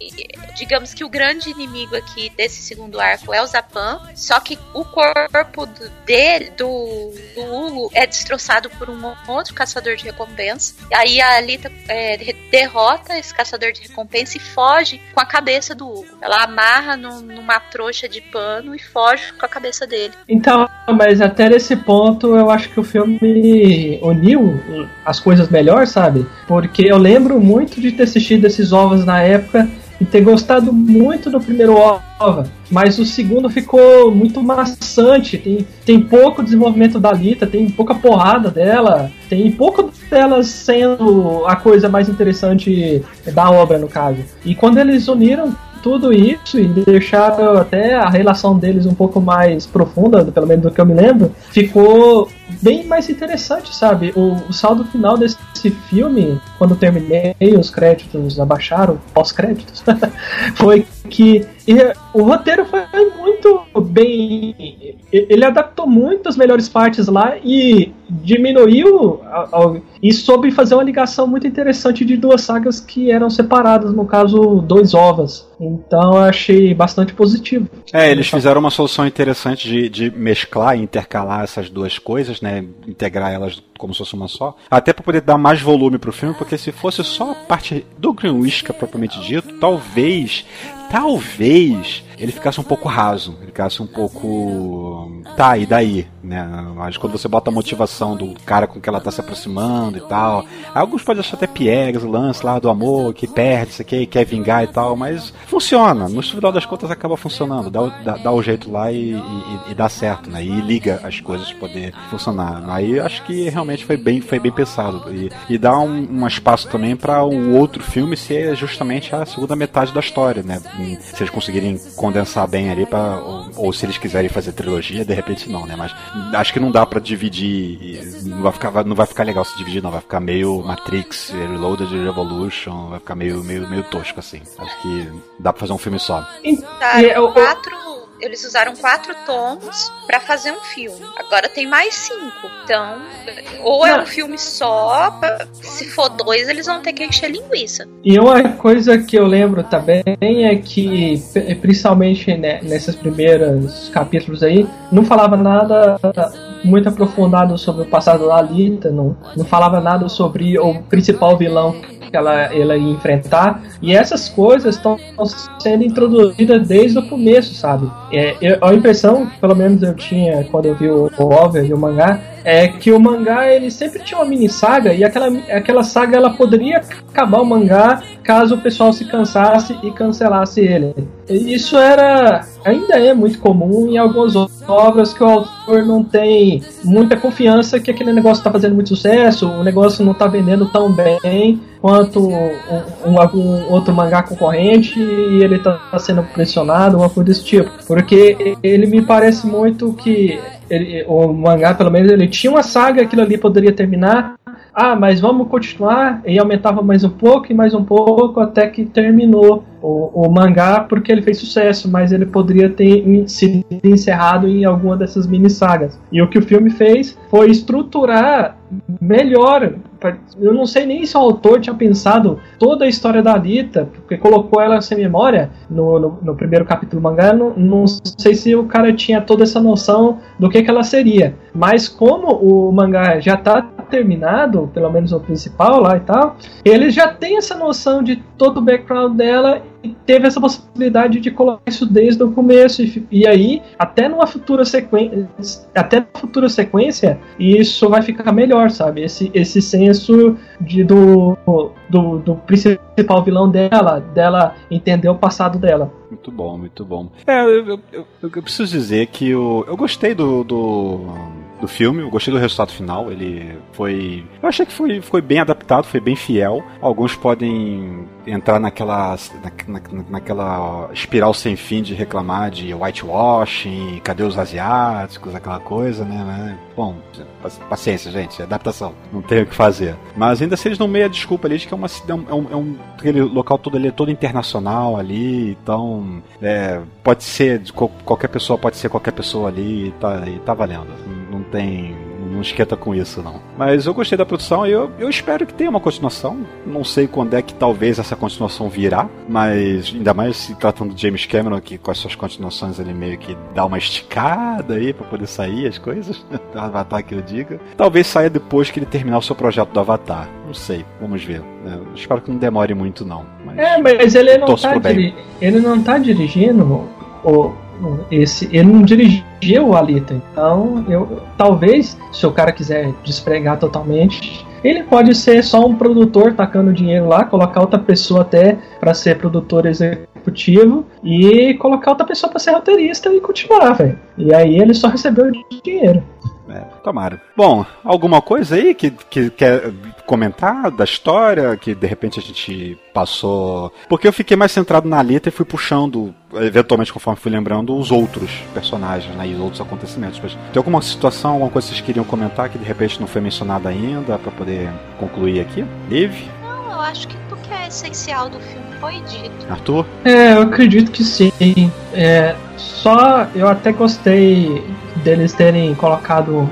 digamos que o grande inimigo aqui desse segundo arco é o Zapan. Só que o corpo do- dele, do, do Hugo, é destroçado por um outro caçador de recompensa. E aí a Alita é, de- derrota esse caçador de recompensa e foge com a cabeça do Hugo. Ela amarra num- numa trouxa de pano e foge com a cabeça dele. Então, mas até nesse ponto eu acho que o filme uniu as coisas melhor, sabe? Porque eu lembro muito de ter assistido esses ovos na época e ter gostado muito do primeiro ova, mas o segundo ficou muito maçante, tem, tem pouco desenvolvimento da Lita, tem pouca porrada dela, tem pouco dela sendo a coisa mais interessante da obra, no caso. E quando eles uniram tudo isso e deixaram até a relação deles um pouco mais profunda, pelo menos do que eu me lembro, ficou bem mais interessante, sabe? O, o saldo final desse filme, quando terminei, os créditos abaixaram, pós-créditos, [laughs] foi que e, o roteiro foi muito bem. Ele adaptou muito as melhores partes lá e diminuiu e soube fazer uma ligação muito interessante de duas sagas que eram separadas, no caso, dois ovas. Então eu achei bastante positivo. É, eles fizeram uma solução interessante de, de mesclar e intercalar essas duas coisas, né? Integrar elas como se fosse uma só. Até para poder dar mais volume pro filme, porque se fosse só a parte do Greenwich propriamente dito, talvez, talvez ele ficasse um pouco raso, ele ficasse um pouco. Tá, e daí? Né? Mas quando você bota a motivação do cara com que ela tá se aproximando e tal. Alguns podem achar até piegas, o lance lá do amor, que perde, isso aqui, quer vingar e tal, mas funciona. No final das contas acaba funcionando. Dá, dá, dá o jeito lá e, e- e dá certo, né? E liga as coisas pra poder funcionar. Aí acho que realmente foi bem, foi bem pensado. E, e dá um, um espaço também para o outro filme ser justamente a segunda metade da história, né? Se eles conseguirem condensar bem ali, pra, ou, ou se eles quiserem fazer trilogia, de repente não, né? Mas acho que não dá pra dividir. Não vai ficar, não vai ficar legal se dividir, não. Vai ficar meio Matrix, Reloaded Revolution, vai ficar meio, meio, meio tosco assim. Acho que dá pra fazer um filme só. E o- quatro, eles usaram quatro tomos pra fazer um filme. Agora tem mais cinco. Então, ou é um filme só, pra- se for dois, eles vão ter que encher linguiça. E uma coisa que eu lembro também é que, p- principalmente né, nesses primeiros capítulos aí, não falava nada muito aprofundado sobre o passado da Alita, não, não falava nada sobre o principal vilão que ela, ela ia enfrentar. E essas coisas estão sendo introduzidas desde o começo, sabe? É, eu, a impressão, pelo menos eu tinha quando eu vi o, o Over e o mangá, é que o mangá ele sempre tinha uma mini saga e aquela, aquela saga ela poderia acabar o mangá caso o pessoal se cansasse e cancelasse ele. Isso era ainda é muito comum em algumas obras que o autor não tem muita confiança que aquele negócio está fazendo muito sucesso, o negócio não está vendendo tão bem quanto um, um, algum outro mangá concorrente e ele está sendo pressionado, uma coisa desse tipo. Porque ele me parece muito que ele, o mangá, pelo menos, ele tinha uma saga, aquilo ali poderia terminar. Ah, mas vamos continuar. E aumentava mais um pouco e mais um pouco até que terminou o, o mangá, porque ele fez sucesso, mas ele poderia ter sido encerrado em alguma dessas mini sagas. E o que o filme fez foi estruturar melhor. Eu não sei nem se o autor tinha pensado toda a história da Alita, porque colocou ela sem memória no, no, no primeiro capítulo do mangá. Não, não, sei se o cara tinha toda essa noção do que, que ela seria. Mas como o mangá já está terminado, pelo menos o principal lá e tal, ele já tem essa noção de todo o background dela teve essa possibilidade de colocar isso desde o começo. E, e aí, até numa futura sequência, até futura sequência, isso vai ficar melhor, sabe? Esse, esse senso de, do, do, do principal vilão dela, dela entender o passado dela. Muito bom, muito bom. É, eu, eu, eu, eu preciso dizer que eu, eu gostei do, do do filme. Eu gostei do resultado final. Ele foi. Eu achei que foi, foi bem adaptado, foi bem fiel. Alguns podem entrar naquela, na, na, naquela espiral sem fim de reclamar de whitewashing, cadê os asiáticos, aquela coisa, né? Bom, paciência, gente, adaptação, não tem o que fazer. Mas ainda se eles não meio a desculpa ali de que é, uma, é, um, é um aquele local todo ali é todo internacional ali, então é, pode ser qualquer pessoa pode ser qualquer pessoa ali e tá, e tá valendo. Não tem não esquenta com isso, não. Mas eu gostei da produção e eu, eu espero que tenha uma continuação. Não sei quando é que talvez essa continuação virá, mas ainda mais se tratando de James Cameron, que com as suas continuações ele meio que dá uma esticada aí para poder sair as coisas. do [laughs] Avatar que eu diga. Talvez saia depois que ele terminar o seu projeto do Avatar. Não sei, vamos ver. Eu espero que não demore muito, não. Mas é, mas ele não, tá diri- ele não tá dirigindo o esse ele não dirigiu o Alita. Então, eu talvez se o cara quiser despregar totalmente, ele pode ser só um produtor tacando dinheiro lá, colocar outra pessoa até para ser produtor executivo e colocar outra pessoa para ser roteirista e continuar, velho. E aí ele só recebeu dinheiro. É, tomara. Bom, alguma coisa aí que, que quer comentar da história que de repente a gente passou. Porque eu fiquei mais centrado na Alita e fui puxando, eventualmente, conforme fui lembrando, os outros personagens né, e os outros acontecimentos. Mas tem alguma situação, alguma coisa que vocês queriam comentar que de repente não foi mencionada ainda para poder concluir aqui? Liv? Não, eu acho que o que é essencial do filme foi dito. Arthur? É, eu acredito que sim. É, só eu até gostei deles terem colocado um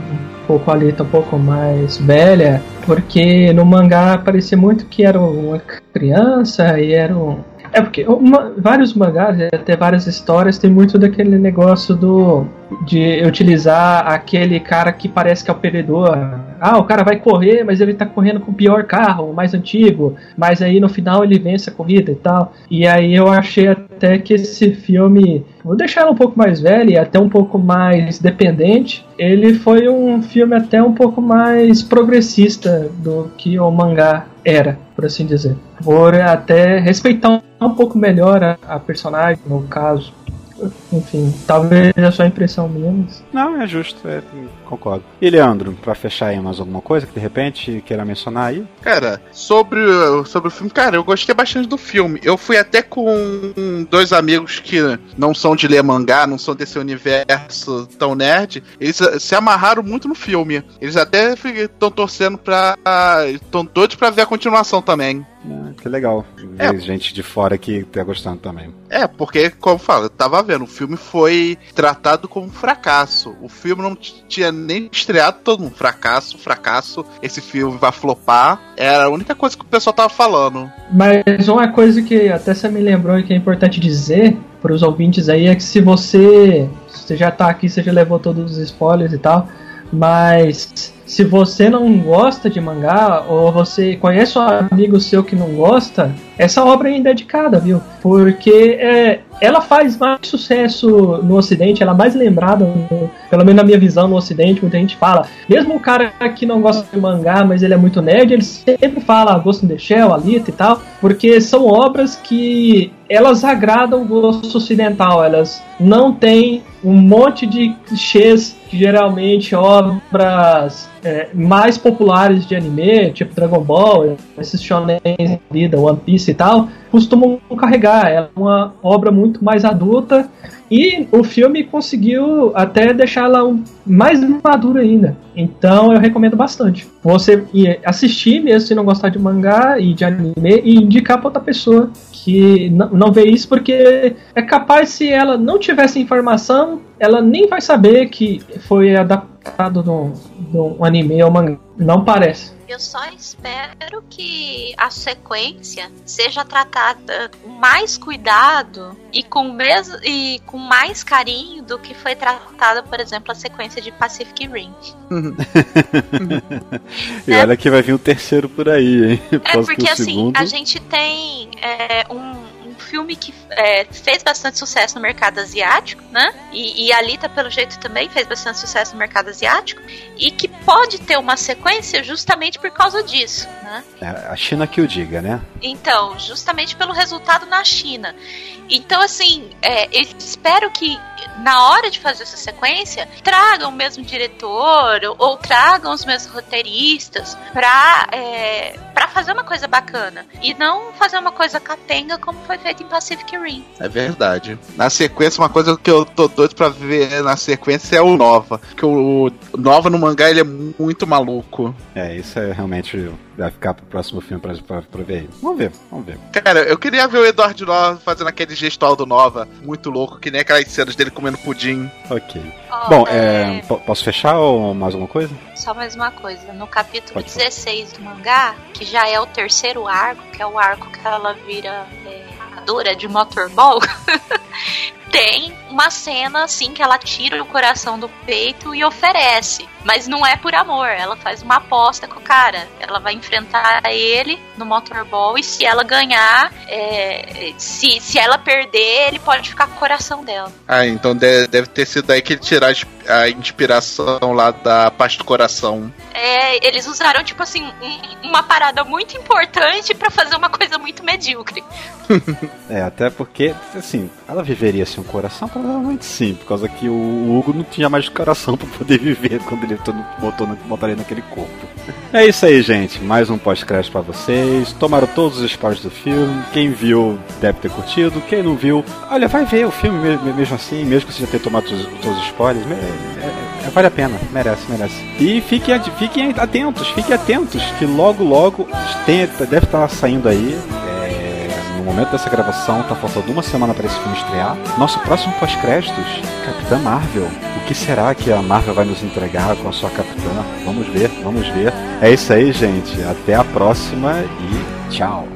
pouco a Alita um pouco mais velha, porque no mangá parecia muito que era uma criança e era um. É porque uma, vários mangás, até várias histórias, tem muito daquele negócio do de utilizar aquele cara que parece que é o perdedor. Ah, o cara vai correr, mas ele tá correndo com o pior carro, o mais antigo, mas aí no final ele vence a corrida e tal. E aí eu achei até que esse filme, vou deixar ele um pouco mais velho e até um pouco mais dependente. Ele foi um filme até um pouco mais progressista do que o mangá era, por assim dizer. Por até respeitar um pouco melhor a, a personagem, no caso. Enfim, talvez é só impressão mas... Não, é justo, é, concordo. E Leandro, pra fechar aí mais alguma coisa que de repente queira mencionar aí? Cara, sobre, sobre o filme, cara, eu gostei bastante do filme. Eu fui até com dois amigos que não são de ler mangá, não são desse universo tão nerd. Eles se amarraram muito no filme. Eles até estão torcendo pra. estão doidos pra ver a continuação também. Ah, que legal. Ver é. gente de fora que tá gostando também. É, porque, como eu falo, eu tava vendo, o filme foi tratado como um fracasso. O filme não tinha nem estreado todo um fracasso, fracasso. Esse filme vai flopar. Era a única coisa que o pessoal tava falando. Mas uma coisa que até você me lembrou e que é importante dizer para os ouvintes aí é que se você, você já tá aqui, você já levou todos os spoilers e tal, mas se você não gosta de mangá ou você conhece um amigo seu que não gosta, essa obra é indedicada, viu? Porque é, ela faz mais sucesso no Ocidente, ela é mais lembrada, pelo menos na minha visão, no Ocidente, muita gente fala. Mesmo o cara que não gosta de mangá, mas ele é muito nerd, ele sempre fala Ghost in the Shell, Alita e tal, porque são obras que elas agradam o gosto ocidental, elas não têm um monte de clichês que geralmente obras é, mais populares de anime, tipo Dragon Ball, esses shonen vida, One Piece e tal, costumam carregar. É uma obra muito mais adulta e o filme conseguiu até deixá-la mais madura ainda. Então eu recomendo bastante. Você assistir mesmo se não gostar de mangá e de anime e indicar para outra pessoa que não vê isso porque é capaz se ela não tivesse informação, ela nem vai saber que foi adaptado de um anime ou mangá. Não parece. Eu só espero que a sequência seja tratada com mais cuidado e com, mesmo, e com mais carinho do que foi tratada, por exemplo, a sequência de Pacific Rim. [laughs] e é, olha que vai vir o terceiro por aí, hein? É porque assim, segundo... a gente tem é, um filme que é, fez bastante sucesso no mercado asiático, né? E, e a Alita, pelo jeito, também fez bastante sucesso no mercado asiático. E que pode ter uma sequência justamente por causa disso, né? É a China que o diga, né? Então, justamente pelo resultado na China. Então, assim, é, espero que na hora de fazer essa sequência, tragam o mesmo diretor ou, ou tragam os mesmos roteiristas pra, é, pra fazer uma coisa bacana. E não fazer uma coisa capenga como foi feito em Pacific Rim. É verdade. Na sequência, uma coisa que eu tô doido pra ver na sequência é o Nova. Que o Nova no mangá ele é muito maluco. É, isso é realmente vai ficar pro próximo filme pra, pra, pra ver. Vamos ver, vamos ver. Cara, eu queria ver o Eduardo Nova fazendo aquele gestual do Nova, muito louco, que nem aquelas cenas dele comendo pudim. Ok. Oh, Bom, é... É, posso fechar ou mais alguma coisa? Só mais uma coisa. No capítulo Pode 16 falar. do mangá, que já é o terceiro arco, que é o arco que ela vira é, de motorball, [laughs] tem uma cena assim que ela tira o coração do peito e oferece. Mas não é por amor, ela faz uma aposta com o cara. Ela vai enfrentar ele no motorball e se ela ganhar, é, se, se ela perder, ele pode ficar com o coração dela. Ah, então deve ter sido aí que ele tirar a inspiração lá da parte do coração. É, eles usaram, tipo assim, um, uma parada muito importante para fazer uma coisa muito medíocre. [laughs] é, até porque, assim, ela viveria sem um coração? Provavelmente sim, por causa que o Hugo não tinha mais coração para poder [laughs] viver quando ele botou, ele naquele corpo. É isso aí, gente. Mais um pós-crédito para vocês. Tomaram todos os spoilers do filme. Quem viu deve ter curtido. Quem não viu, olha, vai ver o filme mesmo assim, mesmo que você já tenha tomado todos, os spoilers. É, é, vale a pena, merece, merece. E fiquem, fiquem atentos, fiquem atentos, que logo, logo tem, deve estar saindo aí momento dessa gravação, tá faltando uma semana para esse filme estrear. Nosso próximo pós-créditos, Capitã Marvel. O que será que a Marvel vai nos entregar com a sua capitã? Vamos ver, vamos ver. É isso aí, gente. Até a próxima e tchau.